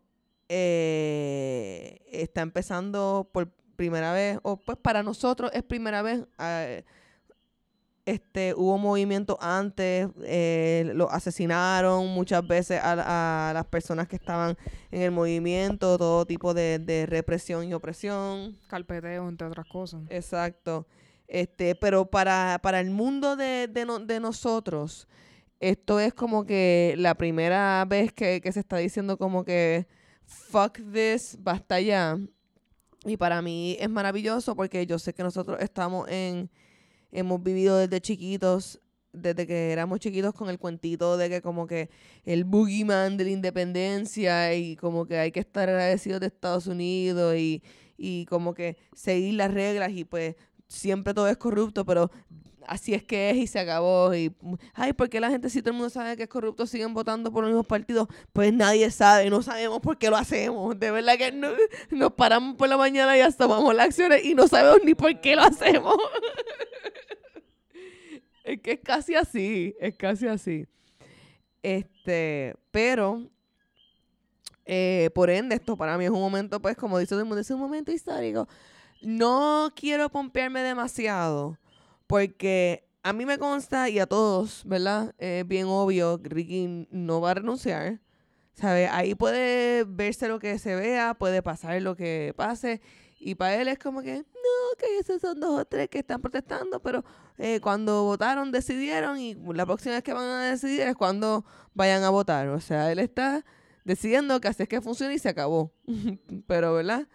eh, está empezando por primera vez, o pues para nosotros es primera vez. eh, este, hubo movimiento antes, eh, lo asesinaron muchas veces a, a las personas que estaban en el movimiento, todo tipo de, de represión y opresión. Carpeteo, entre otras cosas. Exacto. Este, pero para, para el mundo de, de, no- de nosotros, esto es como que la primera vez que, que se está diciendo como que fuck this, basta ya. Y para mí es maravilloso porque yo sé que nosotros estamos en, hemos vivido desde chiquitos, desde que éramos chiquitos con el cuentito de que como que el boogeyman de la independencia y como que hay que estar agradecidos de Estados Unidos y, y como que seguir las reglas y pues siempre todo es corrupto, pero así es que es y se acabó. Y, ay, ¿por qué la gente, si todo el mundo sabe que es corrupto, siguen votando por los mismos partidos? Pues nadie sabe, no sabemos por qué lo hacemos. De verdad que no- nos paramos por la mañana y hasta tomamos las acciones y no sabemos ni por qué lo hacemos. [LAUGHS] es que es casi así, es casi así. Este, pero, eh, por ende, esto para mí es un momento, pues, como dice todo el mundo, es un momento histórico. No quiero pompearme demasiado, porque a mí me consta y a todos, ¿verdad? Es bien obvio, Ricky no va a renunciar. ¿Sabe? Ahí puede verse lo que se vea, puede pasar lo que pase. Y para él es como que, no, que esos son dos o tres que están protestando, pero eh, cuando votaron decidieron y la próxima vez que van a decidir es cuando vayan a votar. O sea, él está decidiendo que así es que funciona y se acabó. [LAUGHS] pero, ¿verdad?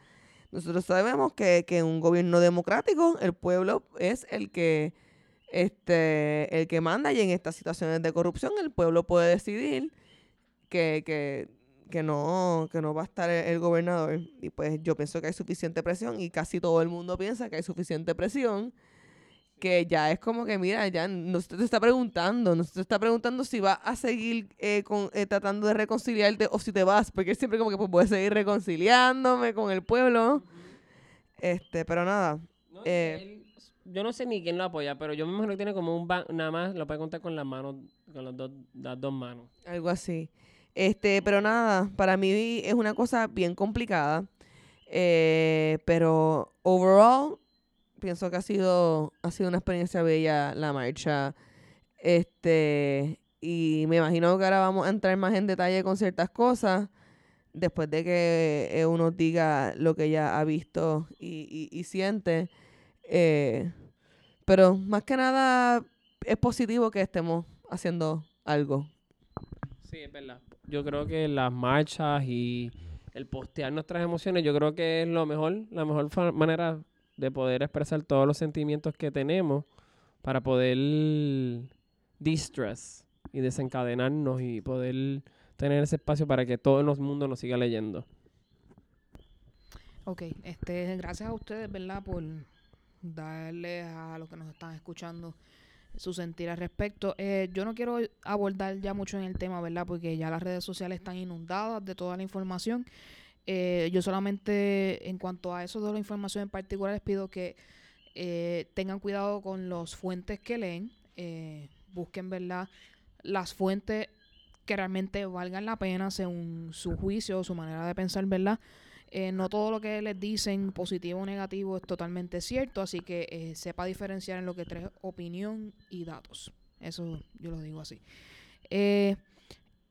Nosotros sabemos que, que en un gobierno democrático el pueblo es el que este el que manda y en estas situaciones de corrupción el pueblo puede decidir que, que, que no que no va a estar el, el gobernador. Y pues yo pienso que hay suficiente presión y casi todo el mundo piensa que hay suficiente presión que ya es como que mira ya no se te está preguntando no se te está preguntando si vas a seguir eh, con, eh, tratando de reconciliarte o si te vas porque él siempre como que pues voy a seguir reconciliándome con el pueblo este pero nada No, Eh, él- yo no sé ni quién lo apoya, pero yo me imagino que tiene como un ban- nada más lo puede contar con las manos, con las dos, las dos manos. Algo así. Este, pero nada, para mí es una cosa bien complicada. eh, pero overall, pienso que ha sido, ha sido una experiencia bella la marcha. Este, y me imagino que ahora vamos a entrar más en detalle con ciertas cosas. Después de que eh, uno diga lo que ya ha visto y, y- siente. Eh, pero más que nada es positivo que estemos haciendo algo Sí, es verdad. Yo creo que las marchas y el postear nuestras emociones, yo creo que es lo mejor, la mejor manera de poder expresar todos los sentimientos que tenemos para poder distress y desencadenarnos y poder tener ese espacio para que todo el mundo nos siga leyendo. Ok, este, gracias a ustedes, ¿verdad? Por darle a los que nos están escuchando su sentir al respecto. Eh, yo no quiero abordar ya mucho en el tema, ¿verdad? Porque ya las redes sociales están inundadas de toda la información. Eh, yo solamente, en cuanto a eso de la información en particular, les pido que eh, tengan cuidado con los fuentes que leen. eh, busquen, ¿verdad? Las fuentes que realmente valgan la pena según su juicio, su manera de pensar, ¿verdad? Eh, no todo lo que les dicen, positivo o negativo, es totalmente cierto, así que eh, sepa diferenciar en lo que trae opinión y datos. Eso yo lo digo así.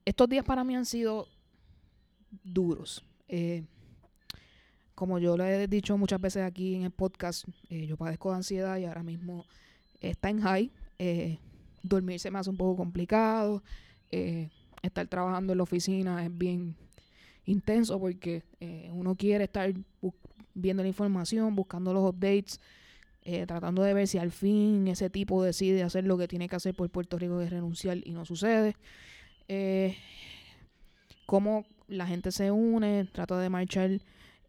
Estos días para mí han sido duros. Eh, como yo le he dicho muchas veces aquí en el podcast, eh, yo padezco de ansiedad y ahora mismo está en high. Eh, dormir se me hace un poco complicado. Eh, estar trabajando en la oficina es bien intenso porque uno quiere estar viendo la información, buscando los updates, tratando de ver si al fin ese tipo decide hacer lo que tiene que hacer por Puerto Rico que es renunciar y no sucede. Cómo la gente se une, trata de marchar.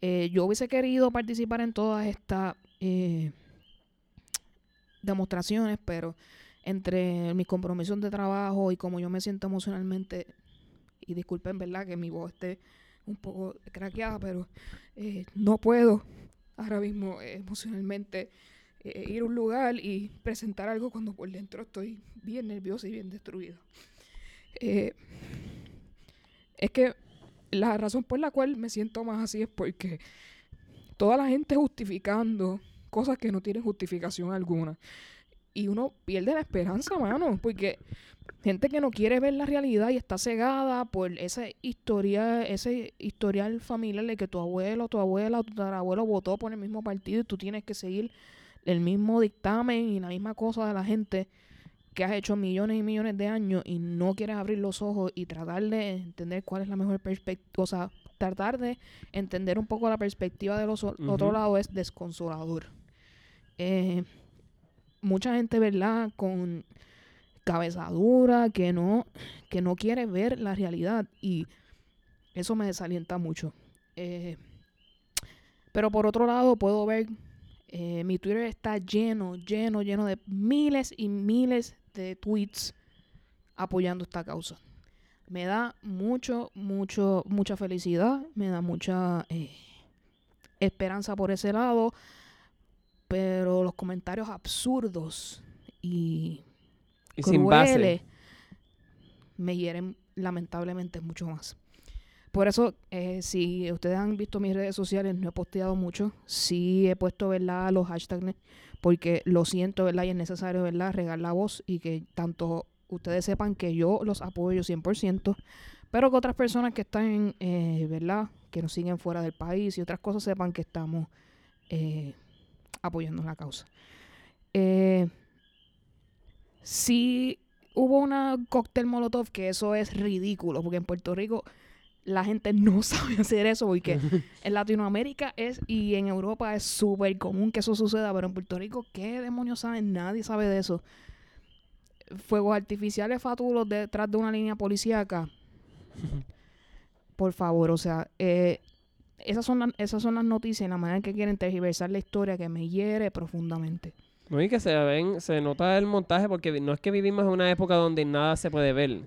Eh, yo hubiese querido participar en todas estas eh, demostraciones, pero entre mis compromisos de trabajo y como yo me siento emocionalmente, y disculpen, ¿verdad? Que mi voz esté un poco craqueada, pero eh, no puedo ahora mismo emocionalmente ir a un lugar y presentar algo cuando por dentro estoy bien nerviosa y bien destruida. Eh, es que la razón por la cual me siento más así es porque toda la gente justificando cosas que no tienen justificación alguna. Y uno pierde la esperanza, mano, porque gente que no quiere ver la realidad y está cegada por ese historial, ese historial familiar de que tu abuelo, tu abuela, tu abuelo votó por el mismo partido y tú tienes que seguir el mismo dictamen y la misma cosa de la gente que has hecho millones y millones de años y no quieres abrir los ojos y tratar de entender cuál es la mejor perspectiva, o sea, tratar de entender un poco la perspectiva de los o- otro lado es desconsolador. Eh, mucha gente, ¿verdad? Con cabeza dura, que no, que no quiere ver la realidad y eso me desalienta mucho. Eh, pero por otro lado puedo ver, eh, mi Twitter está lleno, lleno, lleno de miles y miles de tweets apoyando esta causa. Me da mucho, mucho, mucha felicidad, me da mucha eh, esperanza por ese lado, pero los comentarios absurdos y Y sin base. crueles me hieren lamentablemente mucho más. Por eso, eh, si ustedes han visto mis redes sociales, no he posteado mucho. Sí he puesto, ¿verdad?, los hashtags, porque lo siento, ¿verdad?, y es necesario, ¿verdad?, regar la voz y que tanto ustedes sepan que yo los apoyo 100%, pero que otras personas que están, eh, ¿verdad?, que nos siguen fuera del país y otras cosas sepan que estamos eh, apoyando la causa. Eh, sí hubo una cóctel molotov que eso es ridículo, porque en Puerto Rico la gente no [LAUGHS] sabe hacer eso, porque [LAUGHS] en Latinoamérica es y en Europa es súper común que eso suceda, pero en Puerto Rico, ¿qué demonios saben? Nadie sabe de eso. Fuegos artificiales fatulos detrás de una línea policíaca. Por favor, o sea, eh, esas, son las, esas son las noticias y la manera en que quieren tergiversar la historia que me hiere profundamente. No, y que se ven, se nota el montaje porque no es que vivimos en una época donde nada se puede ver.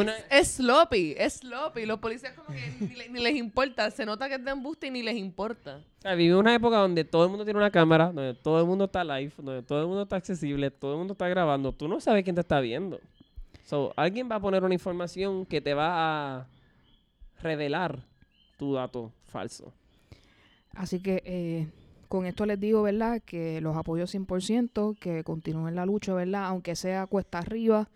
Una- Es sloppy, es sloppy. Los policías como que ni, le- ni les importa. Se nota que es de embuste y ni les importa. o sea, vivimos una época donde todo el mundo tiene una cámara, donde todo el mundo está live, donde todo el mundo está accesible, todo el mundo está grabando. Tú no sabes quién te está viendo. So, alguien va a poner una información que te va a revelar tu dato falso. Así que eh, con esto les digo, ¿verdad? Que los apoyo 100%, que continúen la lucha, ¿verdad? Aunque sea cuesta arriba,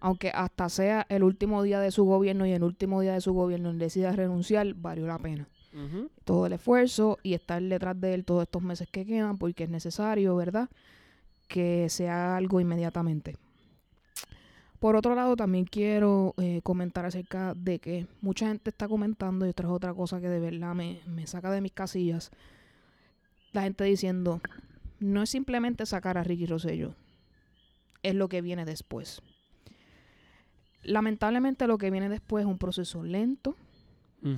aunque hasta sea el último día de su gobierno y el último día de su gobierno él decida renunciar, valió la pena. Todo el esfuerzo y estar detrás de él todos estos meses que quedan, porque es necesario, ¿verdad? Que se haga algo inmediatamente. Por otro lado, también quiero eh, comentar acerca de que mucha gente está comentando, y esto es otra cosa que de verdad me, me saca de mis casillas, la gente diciendo, no es simplemente sacar a Ricky Rosselló, es lo que viene después. Lamentablemente lo que viene después es un proceso lento,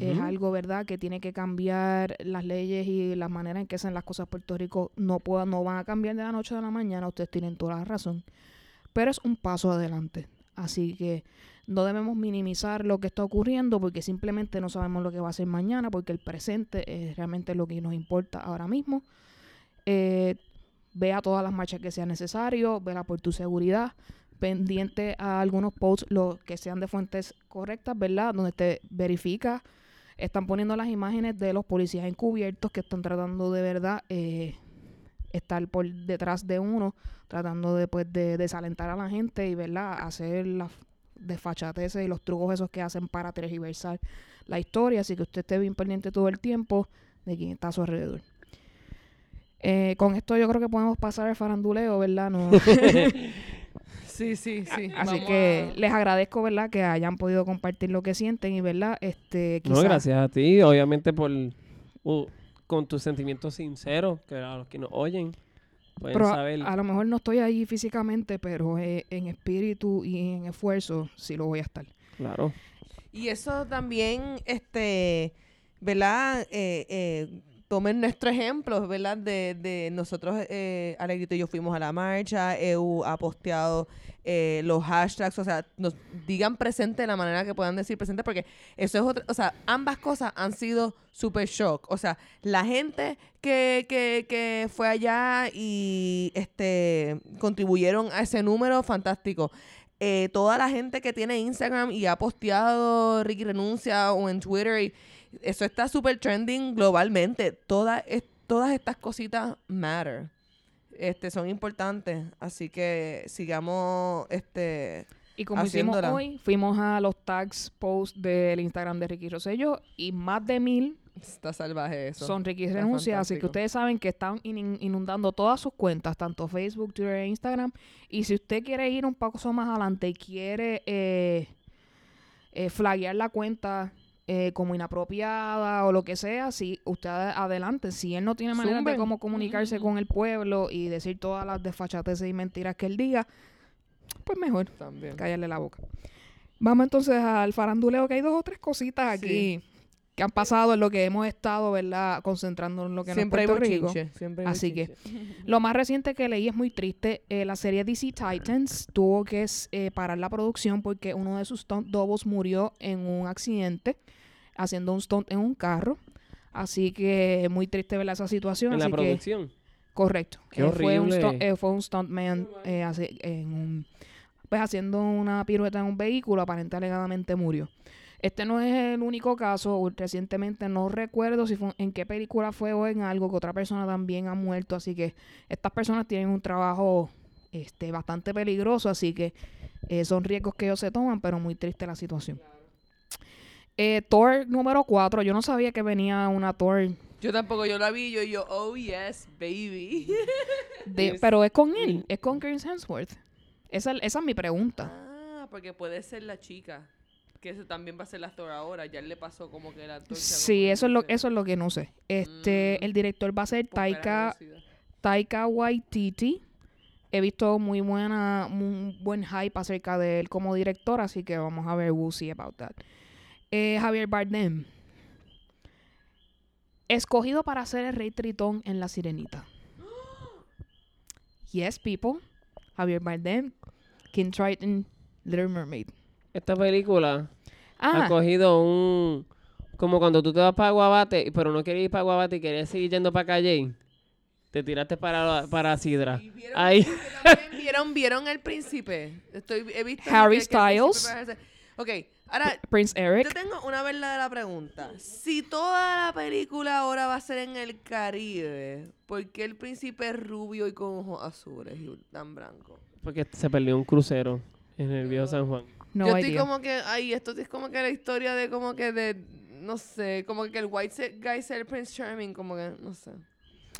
es algo, ¿verdad?, que tiene que cambiar las leyes y la manera en que hacen las cosas en Puerto Rico. No, pueda, no van a cambiar de la noche a la mañana, ustedes tienen toda la razón. Pero es un paso adelante. Así que no debemos minimizar lo que está ocurriendo porque simplemente no sabemos lo que va a ser mañana, porque el presente es realmente lo que nos importa ahora mismo. Eh, vea todas las marchas que sea necesario, vela por tu seguridad, pendiente a algunos posts los que sean de fuentes correctas, ¿verdad? Donde te verifica, están poniendo las imágenes de los policías encubiertos que están tratando de verdad eh, estar por detrás de uno, tratando de, pues, de desalentar a la gente y, ¿verdad? Hacer las desfachateces y los trucos esos que hacen para tergiversar la historia, así que usted esté bien pendiente todo el tiempo de quién está a su alrededor. Eh, con esto yo creo que podemos pasar al faranduleo, ¿verdad? No, [LAUGHS] [LAUGHS] Sí, sí, sí. Así Vamos que a- les agradezco, ¿verdad? Que hayan podido compartir lo que sienten y, ¿verdad? Este, No, gracias a ti, obviamente por uh, con tus sentimientos sinceros, que a los que nos oyen pueden Pero a- a, lo mejor no estoy ahí físicamente, pero eh, en espíritu y en esfuerzo sí lo voy a estar. Claro. Y eso también, este, ¿verdad? Eh, eh, tomen nuestro ejemplo, ¿verdad? De, de nosotros, eh, Alegrito y yo fuimos a la marcha, EU ha posteado eh, los hashtags, o sea, nos digan presente de la manera que puedan decir presente, porque eso es otra, o sea, ambas cosas han sido super shock. O sea, la gente que, que, que fue allá y este contribuyeron a ese número, fantástico. Eh, toda la gente que tiene Instagram y ha posteado Ricky Renuncia o en Twitter, y eso está super trending globalmente. Toda, es- todas estas cositas matter. Este, son importantes. Así que sigamos este Y como Haciéndola. hicimos hoy, fuimos a los tags post del Instagram de Ricky Rosselló y más de mil Está salvaje eso. son Ricky Está Renuncia, así que ustedes saben que están in- inundando todas sus cuentas, tanto Facebook, Twitter e Instagram. Y si usted quiere ir un paso más adelante y quiere eh, eh, flaguear la cuenta eh, como inapropiada o lo que sea, si usted ad- adelante, si él no tiene manera de cómo comunicarse con el pueblo y decir todas las desfachateces y mentiras que él diga, pues mejor También. callarle la boca. Vamos entonces al faranduleo, que hay dos o tres cositas aquí que han pasado en lo que hemos estado, ¿verdad? Concentrando en lo que Siempre hay no es Puerto Rico. bochinche. Siempre hay Así que-. Lo más reciente que leí es muy triste. Eh, la serie DC Titans tuvo que eh, parar la producción porque uno de sus doubles murió en un accidente haciendo un stunt en un carro. Así que muy triste ver esa situación. En la así que, producción. correcto. Qué Eh, fue un, horrible. stunt- eh, fue un stuntman eh, hace- en un, pues haciendo una pirueta en un vehículo, aparentemente alegadamente murió. Este no es el único caso. Recientemente no recuerdo si fue en qué película fue o en algo que otra persona también ha muerto. Así que estas personas tienen un trabajo este, bastante peligroso. Así que eh, son riesgos que ellos se toman, pero muy triste la situación. Eh, Thor número 4. Yo no sabía que venía una Thor. Yo tampoco, yo la vi yo y yo, oh yes, baby. [LAUGHS] De, pero es con él, es con Chris Hemsworth. Esa, esa es mi pregunta. ah, porque puede ser la chica. Que también va a ser la actor ahora. Ya le pasó como que la actor. Sí, eso es lo, eso es lo que no sé. Este, Mm. el director va a ser Taika, Taika Waititi. He visto muy buena, un buen hype acerca de él como director, así que vamos a ver, we'll see about that. Eh, Javier Bardem. Escogido para ser el rey Tritón en La Sirenita. Yes, people. Javier Bardem, King Triton, Little Mermaid. Esta película ha Ah, cogido un... Como cuando tú te vas para Guabate, pero no querías ir para Guabate y querías seguir yendo para Calle. Te tiraste para, para Sidra. ¿Y vieron, Ahí. vieron, vieron el príncipe. Estoy, he visto Harry Styles. Ok, ahora Prince Yo Eric. tengo una verdadera pregunta. Si toda la película ahora va a ser en el Caribe, ¿por qué el príncipe es rubio y con ojos azules y tan blanco? Porque se perdió un crucero en el viejo San Juan. No Yo estoy idea. como que, ay, esto es como que la historia de como que de, no sé, como que el white guy ser Prince Charming, como que, no sé.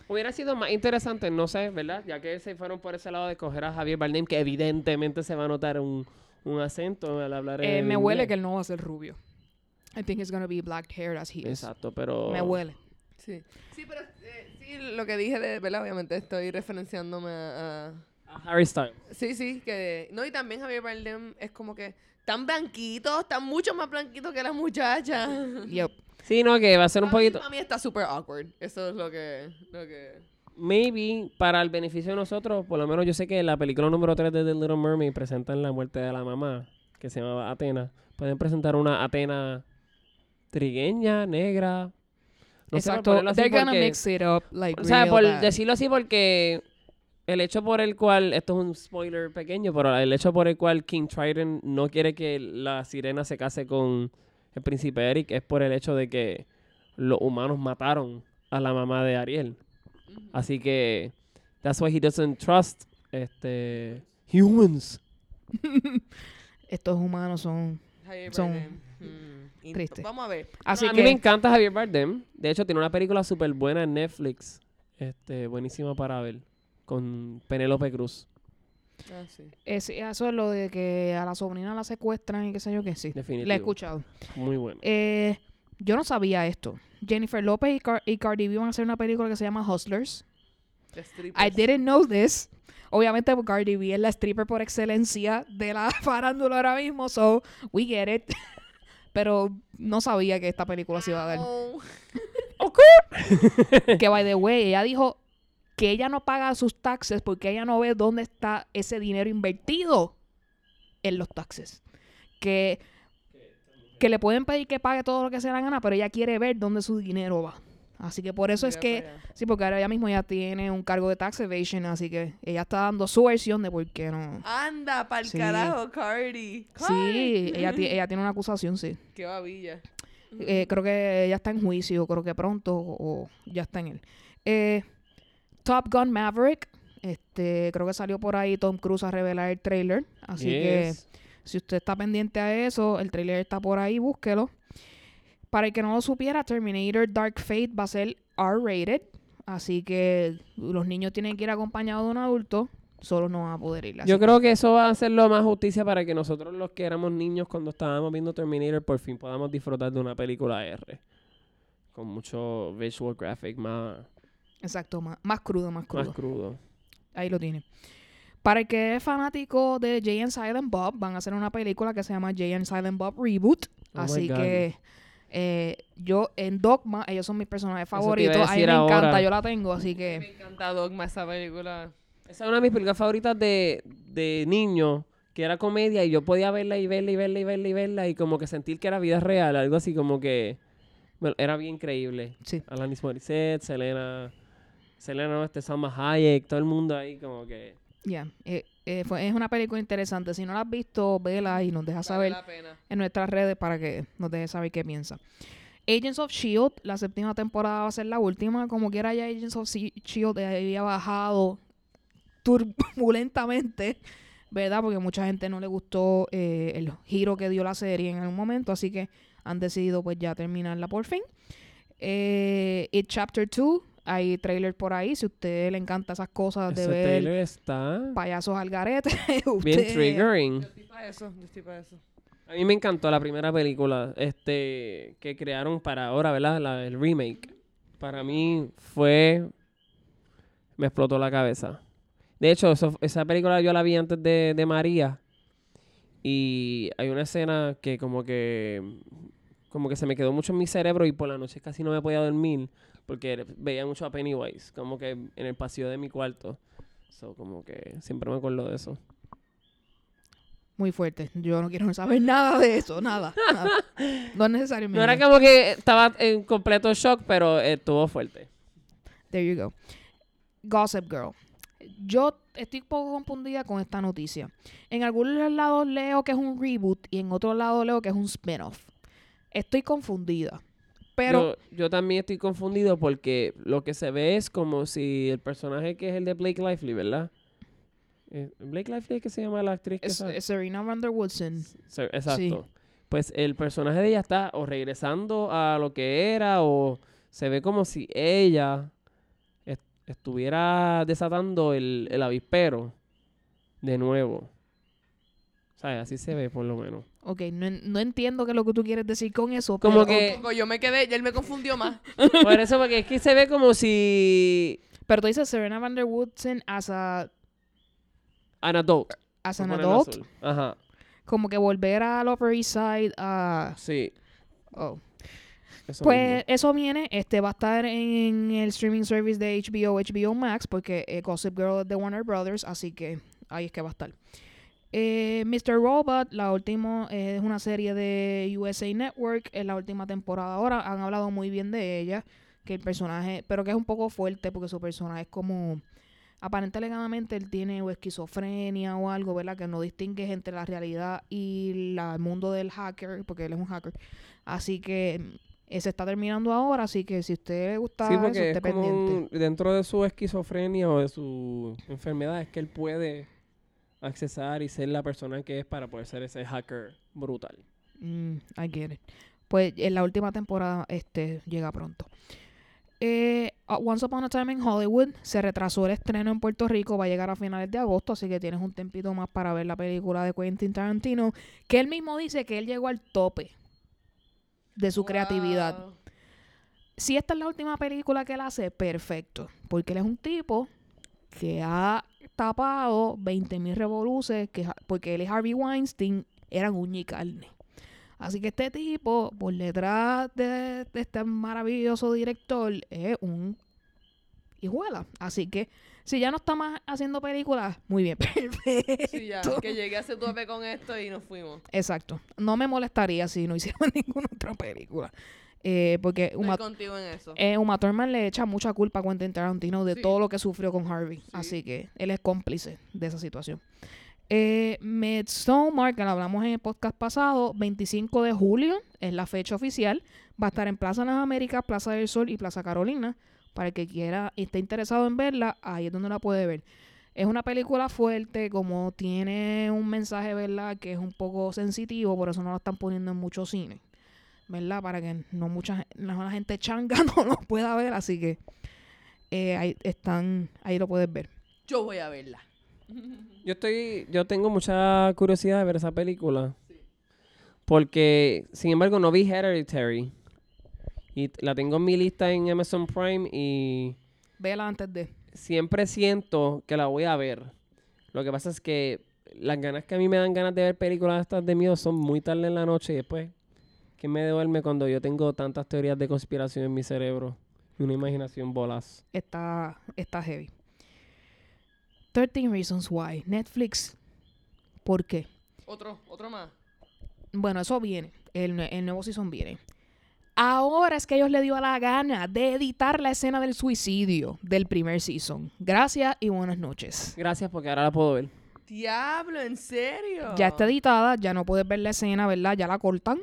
Hubiera sido más interesante, no sé, ¿verdad? Ya que se fueron por ese lado de coger a Javier Bardem, que evidentemente se va a notar un, un acento al hablar Eh, en me huele que él no va a ser rubio. I think he's gonna be black haired as he is. Exacto, pero... Me huele. Sí. Sí, pero eh, sí, lo que dije de, ¿verdad? Obviamente estoy referenciándome a- a A Harry Styles. Sí, sí, que... No, y también Javier Bardem es como que tan blanquito, tan mucho más blanquito que la muchacha. Yep. Sí, no, que va a ser un Para mí- poquito... para mí está súper awkward. Eso es lo que... Lo que... Maybe, para el beneficio de nosotros, por lo menos yo sé que en la película número 3 de The Little Mermaid presentan la muerte de la mamá, que se llamaba Atena. Pueden presentar una Atena trigueña, negra. No sé, Exacto. así They're gonna mix it up like O sea, real por bad. decirlo así, porque el hecho por el cual, esto es un spoiler pequeño, pero el hecho por el cual King Triton no quiere que la sirena se case con el príncipe Eric es por el hecho de que los humanos mataron a la mamá de Ariel. Así que, that's why he doesn't trust este, humans. [LAUGHS] Estos humanos son... Javier Son Bardem. Mm, y- tristes. Vamos a ver. Así a que... mí me encanta Javier Bardem. De hecho, tiene una película súper buena en Netflix. Este, buenísima para ver. Con Penélope Cruz. Ah, sí. eso es lo de que a la sobrina la secuestran y qué sé yo qué sí. Definitivo. La he escuchado. Muy buena. Eh, yo no sabía esto. Jennifer Lopez y, Car- y Cardi B van a hacer una película que se llama Hustlers. I didn't know this. Obviamente porque Cardi B es la stripper por excelencia de la [LAUGHS] farándula ahora mismo, so we get it. [LAUGHS] Pero no sabía que esta película se iba a dar. Oh. [LAUGHS] que by the way, ella dijo que ella no paga sus taxes porque ella no ve dónde está ese dinero invertido en los taxes. Que, que le pueden pedir que pague todo lo que se la gana, pero ella quiere ver dónde su dinero va. Así que por eso es que, sí, porque ahora ella mismo ya tiene un cargo de tax evasion, así que ella está dando su versión de por qué no. Anda, pa'l Sí. carajo, Cardi. Sí, ella, [LAUGHS] ella tiene una acusación, sí. Qué babilla. Eh, creo que ella está en juicio, creo que pronto o, o ya está en él. Eh, Top Gun Maverick, este, creo que salió por ahí Tom Cruise a revelar el trailer, así que. Si usted está pendiente a eso, el trailer está por ahí, búsquelo. Para el que no lo supiera, Terminator Dark Fate va a ser R-rated, así que los niños tienen que ir acompañados de un adulto solo no van a poder ir. así Yo creo que eso va a hacerlo más justicia para que nosotros los que éramos niños cuando estábamos viendo Terminator por fin podamos disfrutar de una película R. Con mucho visual graphic más, Exacto, más, más crudo, más crudo. más crudo. Ahí lo tiene. Para el que es fanático de Jay and Silent Bob, van a hacer una película que se llama Jay and Silent Bob Reboot. Oh así que eh, yo en Dogma, ellos son mis personajes a favoritos. A mí me encanta, yo la tengo, así Me que encanta Dogma esa película. Esa es una de mis películas favoritas de, de niño, que era comedia y yo podía verla y verla y verla y verla y verla y como que sentir que era vida real, algo así como que bueno, era bien increíble. sí. Alanis Morissette, Selena, Selena, no, este Salma Hayek, todo el mundo ahí como que... Ya, eh, eh, es una película interesante. Si no la has visto, vela y nos deja saber en nuestras redes para que nos deje saber qué piensa. Agents of Shield, la séptima temporada va a ser la última. Como quiera ya Agents of Shield había bajado turbulentamente, ¿verdad? Porque mucha gente no le gustó eh, el giro que dio la serie en algún momento, así que han decidido pues ya terminarla por fin. Eh, It Chapter 2, hay trailer por ahí, si a usted le encanta esas cosas de Ese ver trailer está payasos al garete, [LAUGHS] bien triggering. Yo estoy para eso, yo estoy para eso. A mí me encantó la primera película este que crearon para ahora, ¿verdad? La, el remake. Para mí fue... Me explotó la cabeza. De hecho, eso- esa película yo la vi antes de, de María. Y hay una escena que como que... Como que se me quedó mucho en mi cerebro y por la noche casi no me podía dormir. Porque veía mucho a Pennywise. Como que en el pasillo de mi cuarto. So, como que siempre me acuerdo de eso. Muy fuerte. Yo no quiero saber nada de eso, nada. nada. [LAUGHS] No es necesario. No era como que estaba en completo shock, pero estuvo fuerte. There you go. Gossip Girl. Yo estoy un poco confundida con esta noticia. En algunos lados leo que es un reboot y en otros lados leo que es un spin-off. Estoy confundida. Pero yo, yo también estoy confundido porque lo que se ve es como si el personaje que es el de Blake Lively, ¿verdad? Eh, Blake Lively es que se llama la actriz que es, Serena Van der Woodson. Se- Exacto. Pues el personaje de ella está o regresando a lo que era o se ve como si ella est- estuviera desatando el, el avispero de nuevo. O sea, así se ve por lo menos. Ok, no, no entiendo qué es lo que tú quieres decir con eso. Como pero, que- Tampoco, Yo me quedé, y él me confundió más. [LAUGHS] Por eso, porque es que se ve como si pero tú dices Serena Van der Woodson as, a, an adult. as an adult. azul. Ajá, Como que volver al Upper East Side a... sí. Oh. eso Pues mismo. eso viene, este va a estar en el streaming service de HBO, HBO Max, porque eh, Gossip Girl es de Warner Brothers, así que ahí es que va a estar. Eh, Mr. Robot, la última, eh, es una serie de USA Network, es la última temporada ahora, han hablado muy bien de ella, que el personaje, pero que es un poco fuerte porque su personaje es como, aparentemente él tiene o esquizofrenia o algo, ¿verdad? Que no distingue entre la realidad y la- el mundo del hacker, porque él es un hacker. Así que mm, se está terminando ahora, así que si a usted le gusta Sí, eso, porque esté es como pendiente. un- dentro de su esquizofrenia o de su enfermedad es que él puede accesar y ser la persona que es para poder ser ese hacker brutal. Mm, I get it. Pues en la última temporada este llega pronto. Eh, uh, Once Upon a Time in Hollywood se retrasó el estreno en Puerto Rico, va a llegar a finales de agosto, así que tienes un tempito más para ver la película de Quentin Tarantino, que él mismo dice que él llegó al tope de su creatividad. Si esta es la última película que él hace, perfecto. Porque él es un tipo que ha tapado 20.000 revoluces, que, porque él y Harvey Weinstein eran uña y carne. Así que este tipo, por detrás de, de este maravilloso director, es un hijuela. Así que, si ya no está más haciendo películas, muy bien, [LAUGHS] perfecto. Sí, ya, que llegué a ese tope con esto y nos fuimos. Exacto. No me molestaría si no hicieran [LAUGHS] ninguna otra película. Eh, porque Uma, en eso. eh, Uma Thurman le echa mucha culpa a Quentin Tarantino de Sí. todo lo que sufrió con Harvey. Sí. Así que él es cómplice de esa situación. Eh, Midsommar, que lo hablamos en el podcast pasado, 25 de julio es la fecha oficial. Va a estar en Plaza Las Américas, Plaza del Sol y Plaza Carolina. Para el que quiera y esté interesado en verla, ahí es donde la puede ver. Es una película fuerte, como tiene un mensaje, ¿verdad? Que es un poco sensitivo, por eso no la están poniendo en muchos cines. ¿Verdad? Para que no mucha la gente changa [LAUGHS] no lo pueda ver, así que eh, ahí están, ahí lo puedes ver. Yo voy a verla. Yo estoy, yo tengo mucha curiosidad de ver esa película. Porque, sin embargo, no vi Hereditary. Y la tengo en mi lista en Amazon Prime y Vela antes de. siempre siento que la voy a ver. Lo que pasa es que las ganas que a mí me dan ganas de ver películas estas de miedo son muy tarde en la noche y después que me duerme cuando yo tengo tantas teorías de conspiración en mi cerebro y una imaginación bolas. Está, está heavy. 13 Reasons Why. Netflix. ¿Por qué? Otro, otro más. Bueno, eso viene. El, el nuevo season viene. Ahora es que ellos le dio la gana de editar la escena del suicidio del primer season. Gracias y buenas noches. Gracias porque ahora la puedo ver. Diablo, ¿en serio? Ya está editada, ya no puedes ver la escena, ¿verdad? Ya la cortan.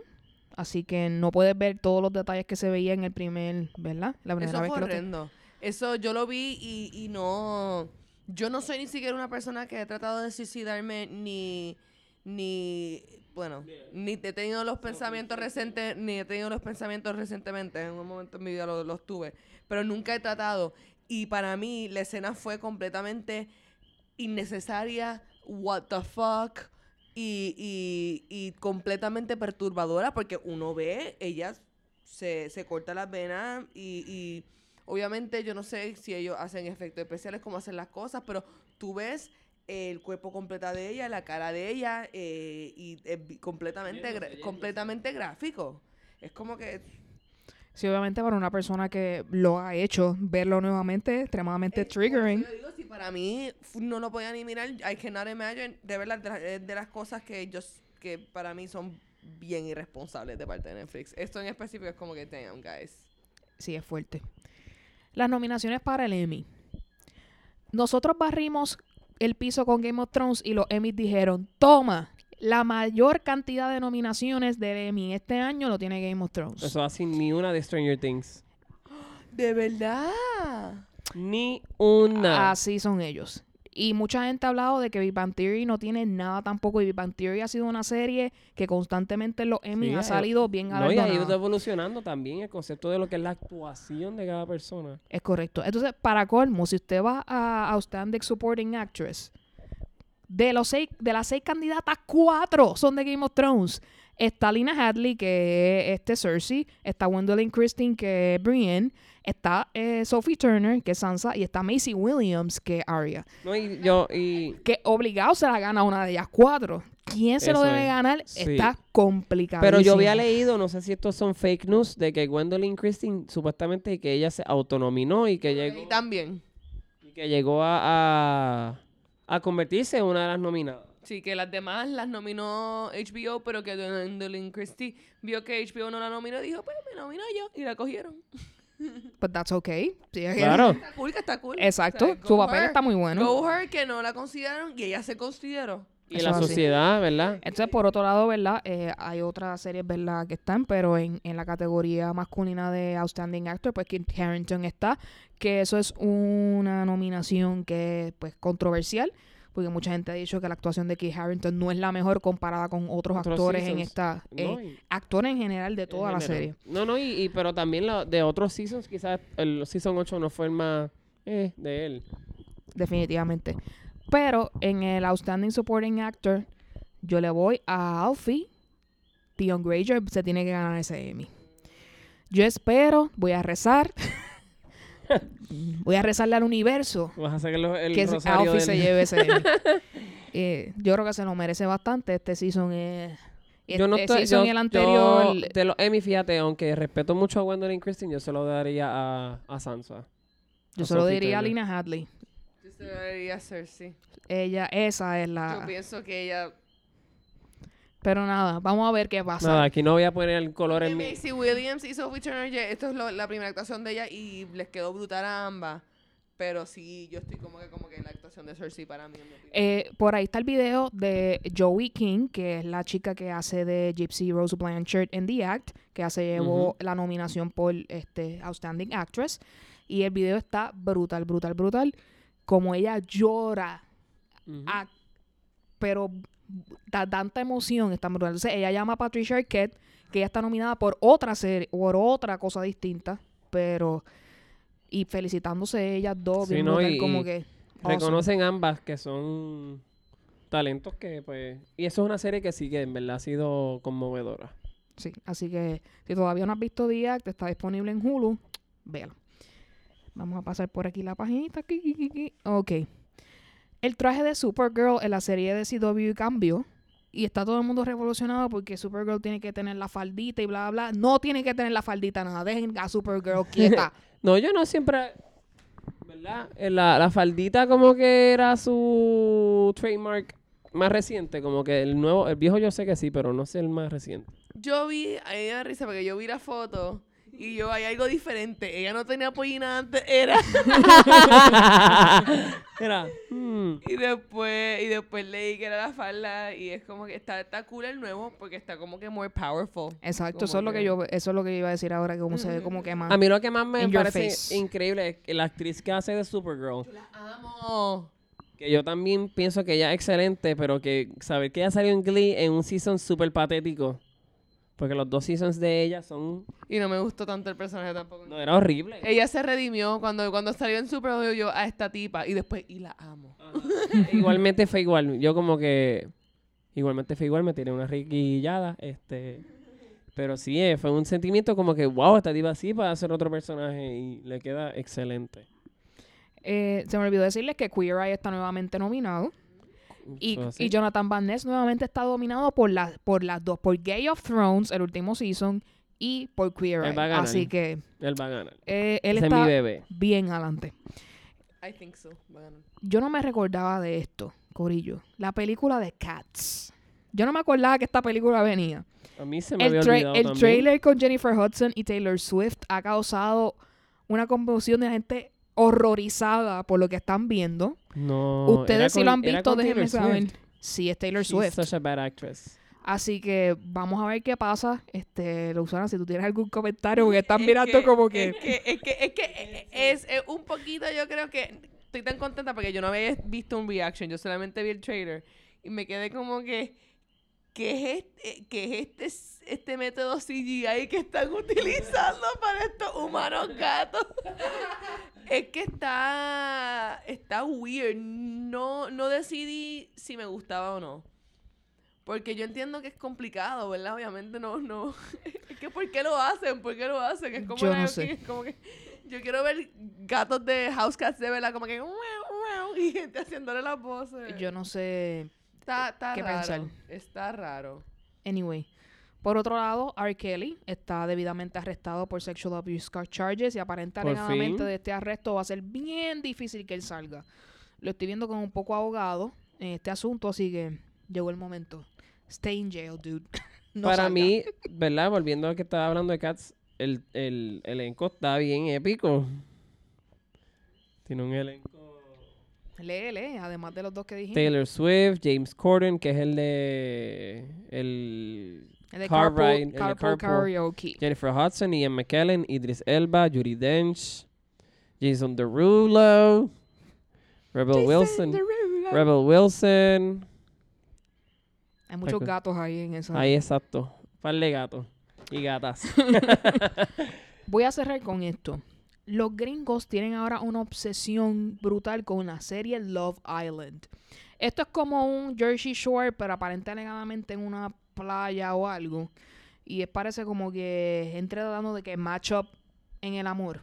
Así que no puedes ver todos los detalles que se veía en el primer, ¿verdad? La primera Eso vez fue que lo horrendo. Eso yo lo vi y, y no... Yo no soy ni siquiera una persona que he tratado de suicidarme ni... Ni... Bueno, ni he tenido los pensamientos recientes, ni he tenido los pensamientos recientemente. En un momento en mi vida lo- los tuve. Pero nunca he tratado. Y para mí la escena fue completamente innecesaria. What the fuck. Y, y, y completamente perturbadora porque uno ve, ella se, se corta las venas y, y obviamente yo no sé si ellos hacen efectos especiales, cómo hacen las cosas, pero tú ves el cuerpo completo de ella, la cara de ella eh, y es vi- completamente, gra- completamente gráfico. Es como que Sí, obviamente para una persona que lo ha hecho, verlo nuevamente es extremadamente Es- triggering. yo digo, si para mí no lo podía ni mirar, I cannot imagine, de verdad, de, de las cosas que yo, que para mí son bien irresponsables de parte de Netflix. Esto en específico es como que, damn, guys. Sí, es fuerte. Las nominaciones para el Emmy. Nosotros barrimos el piso con Game of Thrones y los Emmys dijeron, toma, la mayor cantidad de nominaciones del Emmy este año lo tiene Game of Thrones. Eso así ni una de Stranger Things. De verdad. Ni una. Así son ellos. Y mucha gente ha hablado de que Big Bang Theory no tiene nada tampoco. Y Big Bang Theory ha sido una serie que constantemente en los Emmy Sí, ha salido bien no, y ha ido evolucionando también el concepto de lo que es la actuación de cada persona. Es correcto. Entonces, para colmo, si usted va a Outstanding Supporting Actress, de los seis, de las seis candidatas, cuatro son de Game of Thrones. Está Lina Hadley, que es este Cersei. Está Gwendolyn Christine, que es Brienne. Está eh, Sophie Turner, que es Sansa. Y está Macy Williams, que es Arya. No, y yo, y Que obligado se la gana una de ellas cuatro. ¿Quién se lo debe es. ganar? Sí. Está complicado. Pero yo había leído, no sé si estos son fake news, de que Gwendolyn Christine supuestamente que ella se autonominó y que Y llegó, también. y que llegó a, a, a convertirse en una de las nominadas. Sí, que las demás las nominó HBO, pero que Gwendolyn Christie vio que HBO no la nominó y dijo, pues me nomino yo. Y la cogieron. [LAUGHS] But that's okay. Sí, es que- Claro. Está cool, que está cool. Exacto. O sea, Su papel her. está muy bueno. Go her, que no la consideraron y ella se consideró. Y Eso la sociedad, ¿verdad? Entonces, por otro lado, ¿verdad? Eh, hay otras series, ¿verdad? Que están, pero en, en la categoría masculina de Outstanding Actor, pues Kit Harington está, que eso es una nominación que es, pues, controversial, porque mucha gente ha dicho que la actuación de Kit Harington no es la mejor comparada con otros, Otros actores en esta... eh, No, y- actores en general de toda la general. serie. No, no, y, y- pero también la- de otros seasons, quizás el season 8 no fue el más eh, de él. definitivamente. Pero en el Outstanding Supporting Actor, yo le voy a Alfie. Theon Greyjoy se tiene que ganar ese Emmy. Yo espero, voy a rezar. [LAUGHS] voy a rezarle al universo Vas a sacar los- el que Alfie se lleve ese Emmy. [LAUGHS] Eh, yo creo que se lo merece bastante. Este season es. Yo no este estoy, season yo- el yo anterior. de los Emmy, fíjate, aunque respeto mucho a Gwendolyn Christine, yo se lo daría a, a Sansa. yo a se lo diría a. Lina Hadley. Yo. Ella, esa es Yo la. pienso que ella... Pero nada, vamos a ver qué pasa. Nada, aquí no voy a poner el color en mi... Macy Williams y Sophie Turner, ya- esto es lo- la primera actuación de ella y les quedó brutal a ambas. Pero sí, yo estoy como que, como que la actuación de Cersei para mí. en mi opinión. Eh, por ahí está el video de Joey King, que es la chica que hace de Gypsy Rose Blanchard en The Act, que se llevó Ujú. la nominación por este Outstanding Actress. Y el video está brutal, brutal, brutal. Como ella llora, a- pero da tanta emoción, brutal. Entonces ella llama a Patricia Arquette, que ella está nominada por otra serie, por otra cosa distinta, pero... Y felicitándose ellas dos, Sí, no, y- como y- que... Awesome. reconocen ambas que son talentos que, pues... Y eso es una serie que sí que en verdad ha sido conmovedora. Sí, así que si todavía no has visto The Act, está disponible en Hulu, véalo. Vamos a pasar por aquí la paginita. Ok. El traje de Supergirl en la serie de CW cambió. Y está todo el mundo revolucionado porque Supergirl tiene que tener la faldita y bla, bla, bla. No tiene que tener la faldita, nada. Dejen a Supergirl [LAUGHS] quieta. No, yo no siempre... ¿Verdad? Eh, La, la faldita como que era su trademark más reciente. Como que el nuevo... El viejo yo sé que sí, pero no sé el más reciente. Yo vi, a mí me da risa porque yo vi la foto y yo hay algo diferente. Ella no tenía pollina antes, era. [LAUGHS] Era... hmm, Y después, y después leí que era la falda y es como que está, está cool el nuevo porque está como que more powerful. Exacto, Como eso es lo que yo, eso es lo que iba a decir ahora, que como se ve como que más. A mí lo que más me parece face. increíble es que la actriz que hace de Supergirl, La amo. que yo también pienso que ella es excelente, pero que saber que ella salió en Glee en un season súper patético, porque los dos seasons de ella son... Y no me gustó tanto el personaje tampoco. No, era horrible. Ella se redimió cuando, cuando salió en Super yo, yo a esta tipa y después, y la amo. igualmente fue igual. Yo como que... Igualmente fue igual, me tiré una riquillada, este... Pero sí, eh, fue un sentimiento como que, wow, esta tipa sí para hacer otro personaje y le queda excelente. Eh, se me olvidó decirles que Queer Eye está nuevamente nominado. Y, Jonathan Van Ness nuevamente está dominado por, las por las dos, por Game of Thrones, el último season, y por Queer Él Eye. va a ganar. Así que Él va a ganar. eh, él Ese es mi está bebé. bien adelante. I think so. Va a ganar. Yo no me recordaba de esto, Corillo. La película de Cats. Yo no me acordaba que esta película venía. A mí se me El, había tra- olvidado el también. trailer con Jennifer Hudson y Taylor Swift ha causado una conmoción de gente horrorizada por lo que están viendo. No. Ustedes si con- lo han visto, déjenme Taylor saber. Swift. Sí, es Taylor She's Swift. such a bad actress. Así que vamos a ver qué pasa. Este, Luzana, si tú tienes algún comentario, porque están Es mirando como que... Es que, es que, es, que [LAUGHS] es, es un poquito, yo creo que estoy tan contenta porque yo no había visto un reaction, yo solamente vi el trailer y me quedé como que, ¿qué es este, qué es este, este método CGI que están [LAUGHS] utilizando para estos humanos gatos? [LAUGHS] es que está, está weird, no, no decidí si me gustaba o no. Porque yo entiendo que es complicado, ¿verdad? Obviamente no, no. [LAUGHS] Es que ¿por qué lo hacen? ¿Por qué lo hacen? Es como, Yo no sé. es como que yo quiero ver gatos de house cats de verdad, como que y gente haciéndole las voces. Yo no sé... está, está qué raro. pensar. Está raro. Anyway. Por otro lado, R. Kelly está debidamente arrestado por sexual abuse charges y fin. de este arresto va a ser bien difícil que él salga. Lo estoy viendo como un poco abogado en este asunto, así que llegó el momento. Stay in jail, dude. [LAUGHS] No Para salga. mí, ¿verdad? Volviendo a que estaba hablando de Cats, el, el elenco está bien épico. Tiene un elenco. Lee, lee, además de los dos que dijimos. Taylor Swift, James Corden, que es el de. El. De Car Carpool, Ride, el de Carpool. Karaoke. Jennifer Hudson, Ian McKellen, Idris Elba, Judy Dench, Jason Derulo, Rebel Wilson. Rebel Wilson. Hay muchos gatos ahí en esa. Ahí exacto. Par de gatos. Y gatas. [LAUGHS] [LAUGHS] Voy a cerrar con esto. Los gringos tienen ahora una obsesión brutal con la serie Love Island. Esto es como un Jersey Shore, pero aparente alegadamente en una playa o algo. Y es- parece como que entre tratando de que match up en el amor.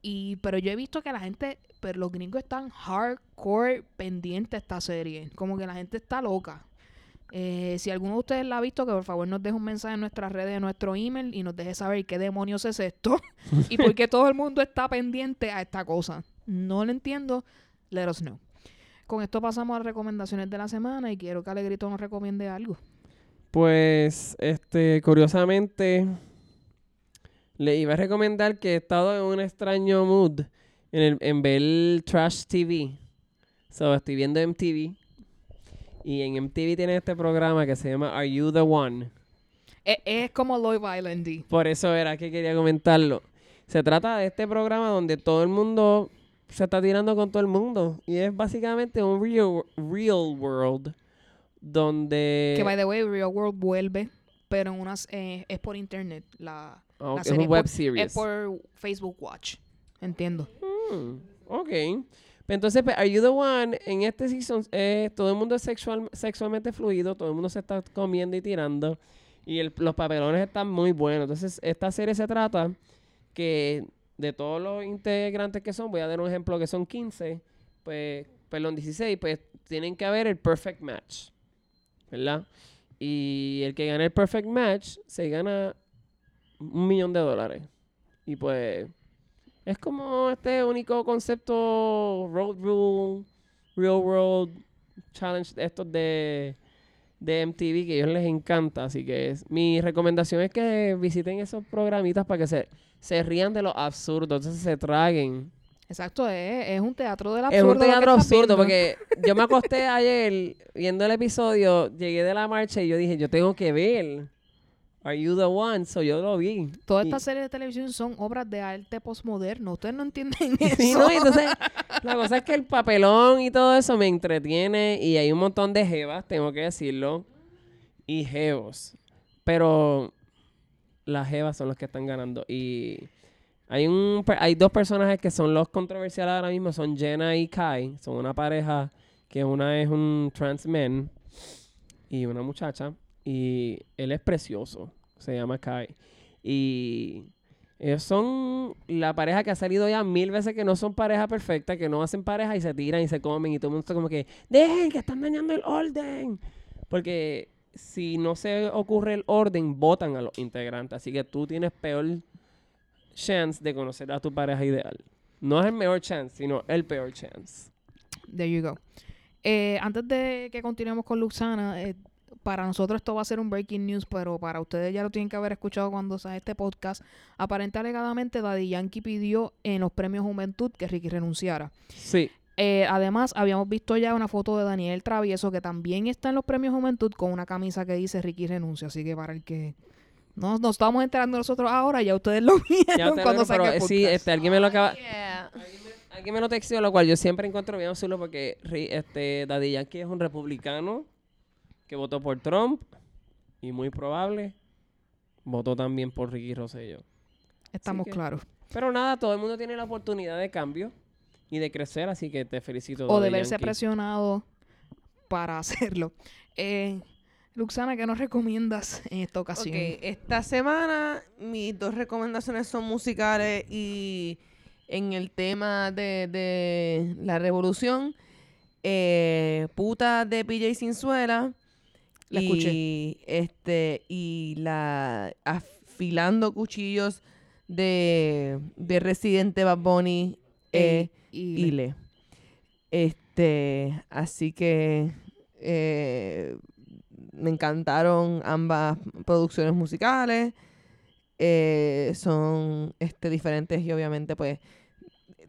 Y, pero yo he visto que la gente, pero los gringos están hardcore pendientes de esta serie. Como que la gente está loca. Eh, si alguno de ustedes la ha visto, que por favor nos deje un mensaje en nuestras redes, en nuestro email y nos deje saber qué demonios es esto [LAUGHS] y por qué todo el mundo está pendiente a esta cosa. No lo entiendo. Let us know. Con esto pasamos a las recomendaciones de la semana y quiero que Alegrito nos recomiende algo. Pues, este, curiosamente, le iba a recomendar que he estado en un extraño mood en, el, en ver Trash TV. So, estoy viendo MTV. Y en MTV tiene este programa que se llama Are You the One? Es, es como Love Island. Por eso era que quería comentarlo. Se trata de este programa donde todo el mundo se está tirando con todo el mundo. Y es básicamente un real, real world donde... Que by the way, Real World vuelve, pero en unas, eh, es por internet. La, Ah, es un web por- series. es por Facebook Watch. Entiendo. Mm, ok. Pero entonces, pues, Are You the One? En este season, eh, todo el mundo es sexual, sexualmente fluido, todo el mundo se está comiendo y tirando. Y el- los papelones están muy buenos. Entonces, esta serie se trata que de todos los integrantes que son, voy a dar un ejemplo que son 15, pues, perdón, 16, pues tienen que haber el perfect match, ¿verdad? Y el que gane el perfect match se gana un millón de dólares. Y pues es como este único concepto road rule, real world challenge estos de de MTV que a ellos les encanta, así que mi recomendación es que visiten esos programitas para que se, se rían de lo absurdo, entonces se traguen. Exacto, es, es un teatro del Es absurdo. un lo que teatro absurdo porque yo me acosté ayer viendo el episodio, llegué de la marcha y yo dije, yo tengo que ver Are You the One? So yo lo vi. Todas estas series de televisión son obras de arte postmoderno. Ustedes no entienden [LAUGHS] eso. Sí, ¿no? Entonces, la cosa es que el papelón y todo eso me entretiene y hay un montón de jevas, tengo que decirlo, y jevos. Pero las jevas son los que están ganando. Y hay un hay dos personajes que son los controversiales ahora mismo, son Jenna y Kai. Son una pareja que una es un trans man y una muchacha. Y él es precioso, se llama Kai. Y ellos son la pareja que ha salido ya mil veces que no son pareja perfecta, que no hacen pareja y se tiran y se comen y todo el mundo está como que, dejen que están dañando el orden. Porque si no se ocurre el orden, votan a los integrantes. Así que tú tienes peor chance de conocer a tu pareja ideal. No es el mejor chance, sino el peor chance. There you go. Eh, antes de que continuemos con Luxana, eh, para nosotros esto va a ser un breaking news, pero para ustedes ya lo tienen que haber escuchado cuando sale este podcast. Aparente alegadamente Daddy Yankee pidió en los premios Juventud que Ricky renunciara. Sí. Eh, además, habíamos visto ya una foto de Daniel Travieso que también está en los premios Juventud con una camisa que dice Ricky renuncia. Así que para el que no nos estamos enterando nosotros ahora, ya ustedes lo [LAUGHS] vieron Ya cuando sí, este, alguien me lo acaba... Yeah. Alguien me lo texteó, lo cual yo siempre encuentro bien absurdo porque este, Daddy Yankee es un republicano que votó por Trump y muy probable votó también por Ricky Rosselló. Estamos que- claros. Pero nada, todo el mundo tiene la oportunidad de cambio y de crecer, así que te felicito. o de verse Yankee. presionado para [LAUGHS] hacerlo. Eh, Luxana, ¿qué nos recomiendas en esta ocasión? Esta semana mis dos recomendaciones son musicales y en el tema de, de la revolución, eh, puta de PJ Sinzuela. La y, escuché. Este, y la afilando cuchillos de, de Residente Bad Bunny eh, y, Ile. Este, así que eh, me encantaron ambas producciones musicales. Eh, son este, diferentes y obviamente pues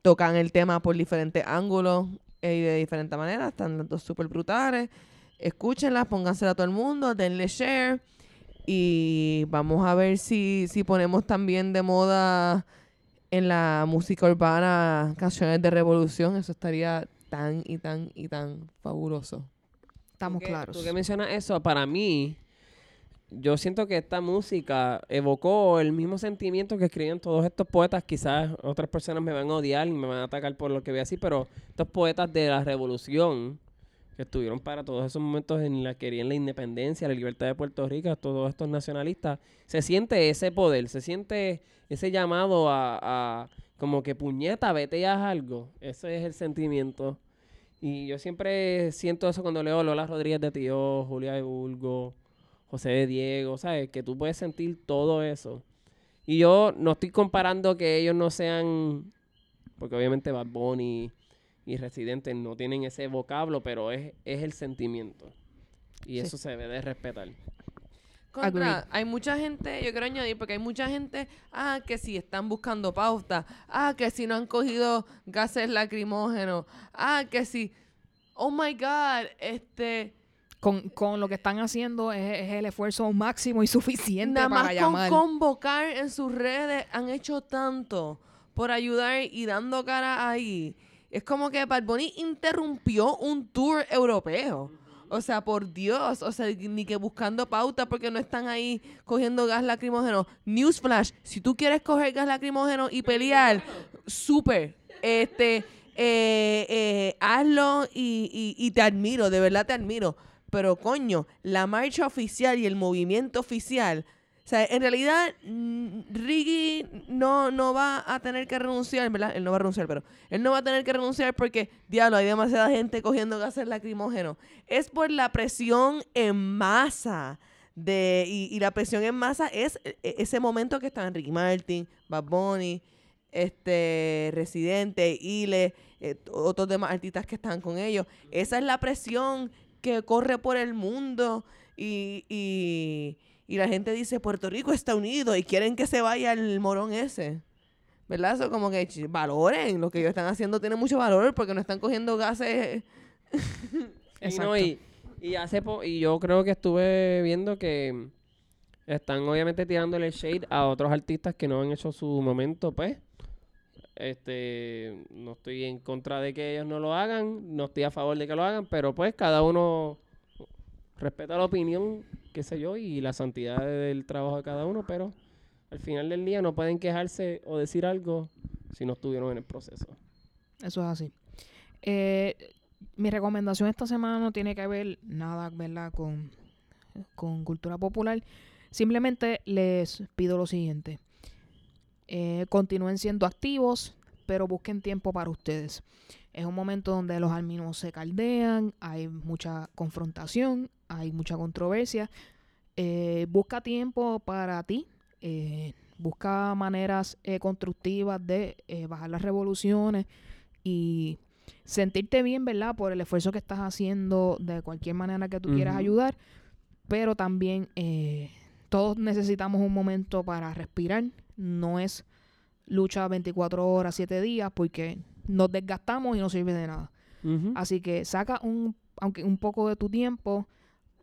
tocan el tema por diferentes ángulos eh, y de diferente manera. Están las dos súper brutales. Escúchenlas, póngansela a todo el mundo, denle share. Y vamos a ver si, si ponemos también de moda en la música urbana canciones de revolución. Eso estaría tan y tan y tan fabuloso. Estamos Tú que- claros. Tú que mencionas eso, para mí, yo siento que esta música evocó el mismo sentimiento que escribían todos estos poetas. Quizás otras personas me van a odiar y me van a atacar por lo que voy a decir, pero estos poetas de la revolución que estuvieron para todos esos momentos en la que querían la independencia, la libertad de Puerto Rico, todos estos nacionalistas, se siente ese poder, se siente ese llamado a, a como que puñeta, vete y haz algo. Ese es el sentimiento. Y yo siempre siento eso cuando leo Lola Rodríguez de Tío, Julia de Bulgo, José de Diego, ¿sabes? Que tú puedes sentir todo eso. Y yo no estoy comparando que ellos no sean, porque obviamente Bad Bunny y Residente no tienen ese vocablo, pero es, es el sentimiento. Y Sí. eso se debe de respetar. Contra, Agreed. hay mucha gente, yo quiero añadir, porque hay mucha gente, ah, que si están buscando pauta, ah, que si no han cogido gases lacrimógenos, ah, que si, oh my God, este, Con, con lo que están haciendo es, es el esfuerzo máximo y suficiente nada para más con llamar. convocar en sus redes han hecho tanto por ayudar y dando cara ahí. Es como que Bad Bunny interrumpió un tour europeo. O sea, por Dios, o sea, ni que buscando pauta porque no están ahí cogiendo gas lacrimógeno. Newsflash, si tú quieres coger gas lacrimógeno y pelear, súper. Este, eh, eh, hazlo y, y- y te admiro, de verdad te admiro. Pero coño, la marcha oficial y el movimiento oficial, o sea, en realidad mm, Ricky no, no va a tener que renunciar, ¿verdad? Él no va a renunciar, pero él no va a tener que renunciar porque, diablo, hay demasiada gente cogiendo gases lacrimógenos. Es por la presión en masa. De, y, y la presión en masa es e- e- ese momento que están Ricky Martin, Bad Bunny, este Residente, Ile, eh, otros demás artistas que están con ellos. Esa es la presión que corre por el mundo y, y, y la gente dice Puerto Rico está unido y quieren que se vaya el morón ese. ¿Verdad? Eso como que valoren, lo que ellos están haciendo tiene mucho valor porque no están cogiendo gases. [LAUGHS] Y, no, y, y hace po- y yo creo que estuve viendo que están obviamente tirándole shade a otros artistas que no han hecho su momento, pues. Este, no estoy en contra de que ellos no lo hagan, no estoy a favor de que lo hagan, pero pues cada uno respeta la opinión, qué sé yo, y la santidad del trabajo de cada uno, pero al final del día no pueden quejarse o decir algo si no estuvieron en el proceso. Eso es así. Eh, mi recomendación esta semana no tiene que ver nada, ¿verdad? Con, con cultura popular. Simplemente les pido lo siguiente. Eh, continúen siendo activos, pero busquen tiempo para ustedes. Es un momento donde los alminos se caldean, hay mucha confrontación, hay mucha controversia. Eh, busca tiempo para ti, eh, busca maneras eh, constructivas de bajar las revoluciones y sentirte bien, ¿verdad? Por el esfuerzo que estás haciendo de cualquier manera que tú quieras ayudar, pero también todos necesitamos un momento para respirar. No es lucha 24 horas, 7 días, porque nos desgastamos y no sirve de nada. Así que saca un, aunque un poco de tu tiempo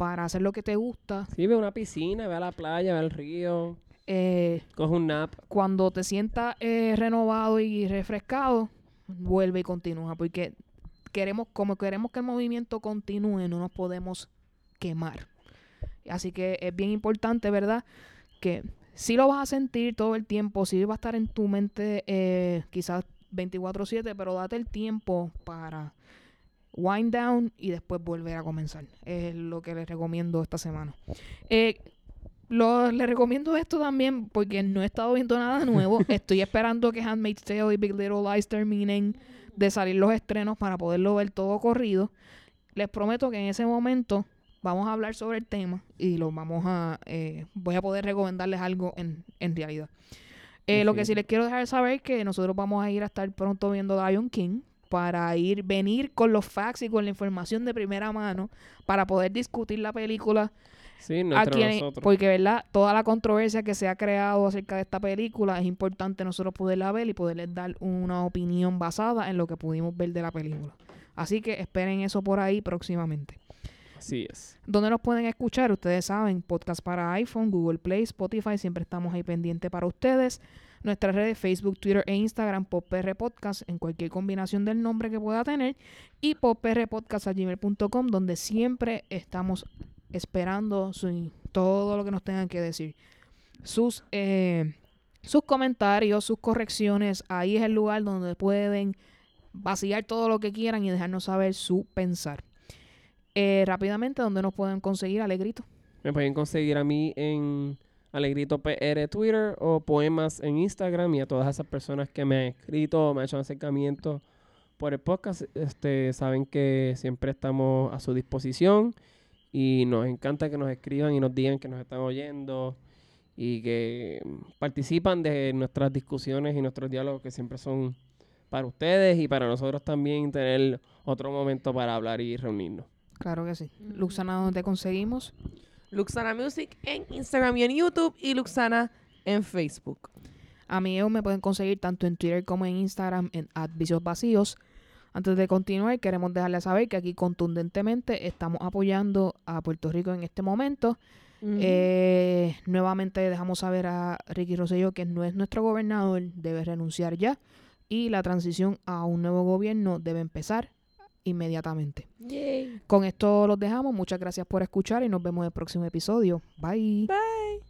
para hacer lo que te gusta. Sí, ve a una piscina, ve a la playa, ve al río, Eh, coge un nap. cuando te sientas eh, renovado y refrescado, vuelve y continúa, porque queremos, como queremos que el movimiento continúe, no nos podemos quemar. Así que es bien importante, ¿verdad? Que si lo vas a sentir todo el tiempo, si va a estar en tu mente eh, quizás 24/7, pero date el tiempo para wind down y después volver a comenzar. Es lo que les recomiendo esta semana. Eh, lo, les recomiendo esto también porque no he estado viendo nada [LAUGHS] nuevo. Estoy esperando que Handmaid's Tale y Big Little Lies terminen de salir los estrenos para poderlo ver todo corrido. Les prometo que en ese momento vamos a hablar sobre el tema y lo vamos a eh, voy a poder recomendarles algo en, en realidad. Eh, lo que sí les quiero dejar saber es que nosotros vamos a ir a estar pronto viendo Lion King para ir venir con los facts y con la información de primera mano para poder discutir la película Sí, no a quienes- nosotros. porque verdad toda la controversia que se ha creado acerca de esta película es importante nosotros poderla ver y poderles dar una opinión basada en lo que pudimos ver de la película así que esperen eso por ahí próximamente Así es. ¿Dónde nos pueden escuchar? Ustedes saben, podcast para iPhone, Google Play, Spotify, siempre estamos ahí pendientes para ustedes. Nuestras redes Facebook, Twitter e Instagram, PopR Podcast, en cualquier combinación del nombre que pueda tener. Y poprpodcast.gmail.com, donde siempre estamos esperando todo lo que nos tengan que decir. Sus, eh, sus comentarios, sus correcciones, ahí es el lugar donde pueden vaciar todo lo que quieran y dejarnos saber su pensar. Eh, rápidamente, ¿dónde nos pueden conseguir, Alegrito? Me pueden conseguir a mí en Alegrito PR Twitter o Poemas en Instagram y a todas esas personas que me han escrito o me han hecho un acercamiento por el podcast. Este, saben que siempre estamos a su disposición y nos encanta que nos escriban y nos digan que nos están oyendo y que participan de nuestras discusiones y nuestros diálogos que siempre son para ustedes y para nosotros también tener otro momento para hablar y reunirnos. Claro que sí. Luxana, ¿dónde conseguimos? Luxana Music en Instagram y en YouTube y Luxana en Facebook. A mí ellos me pueden conseguir tanto en Twitter como en Instagram en Vicios Vacíos. Antes de continuar, queremos dejarles saber que aquí contundentemente estamos apoyando a Puerto Rico en este momento. Eh, nuevamente dejamos saber a Ricky Rosselló que no es nuestro gobernador, debe renunciar ya y la transición a un nuevo gobierno debe empezar inmediatamente. Yay. Con esto los dejamos. Muchas gracias por escuchar y nos vemos en el próximo episodio. Bye. Bye.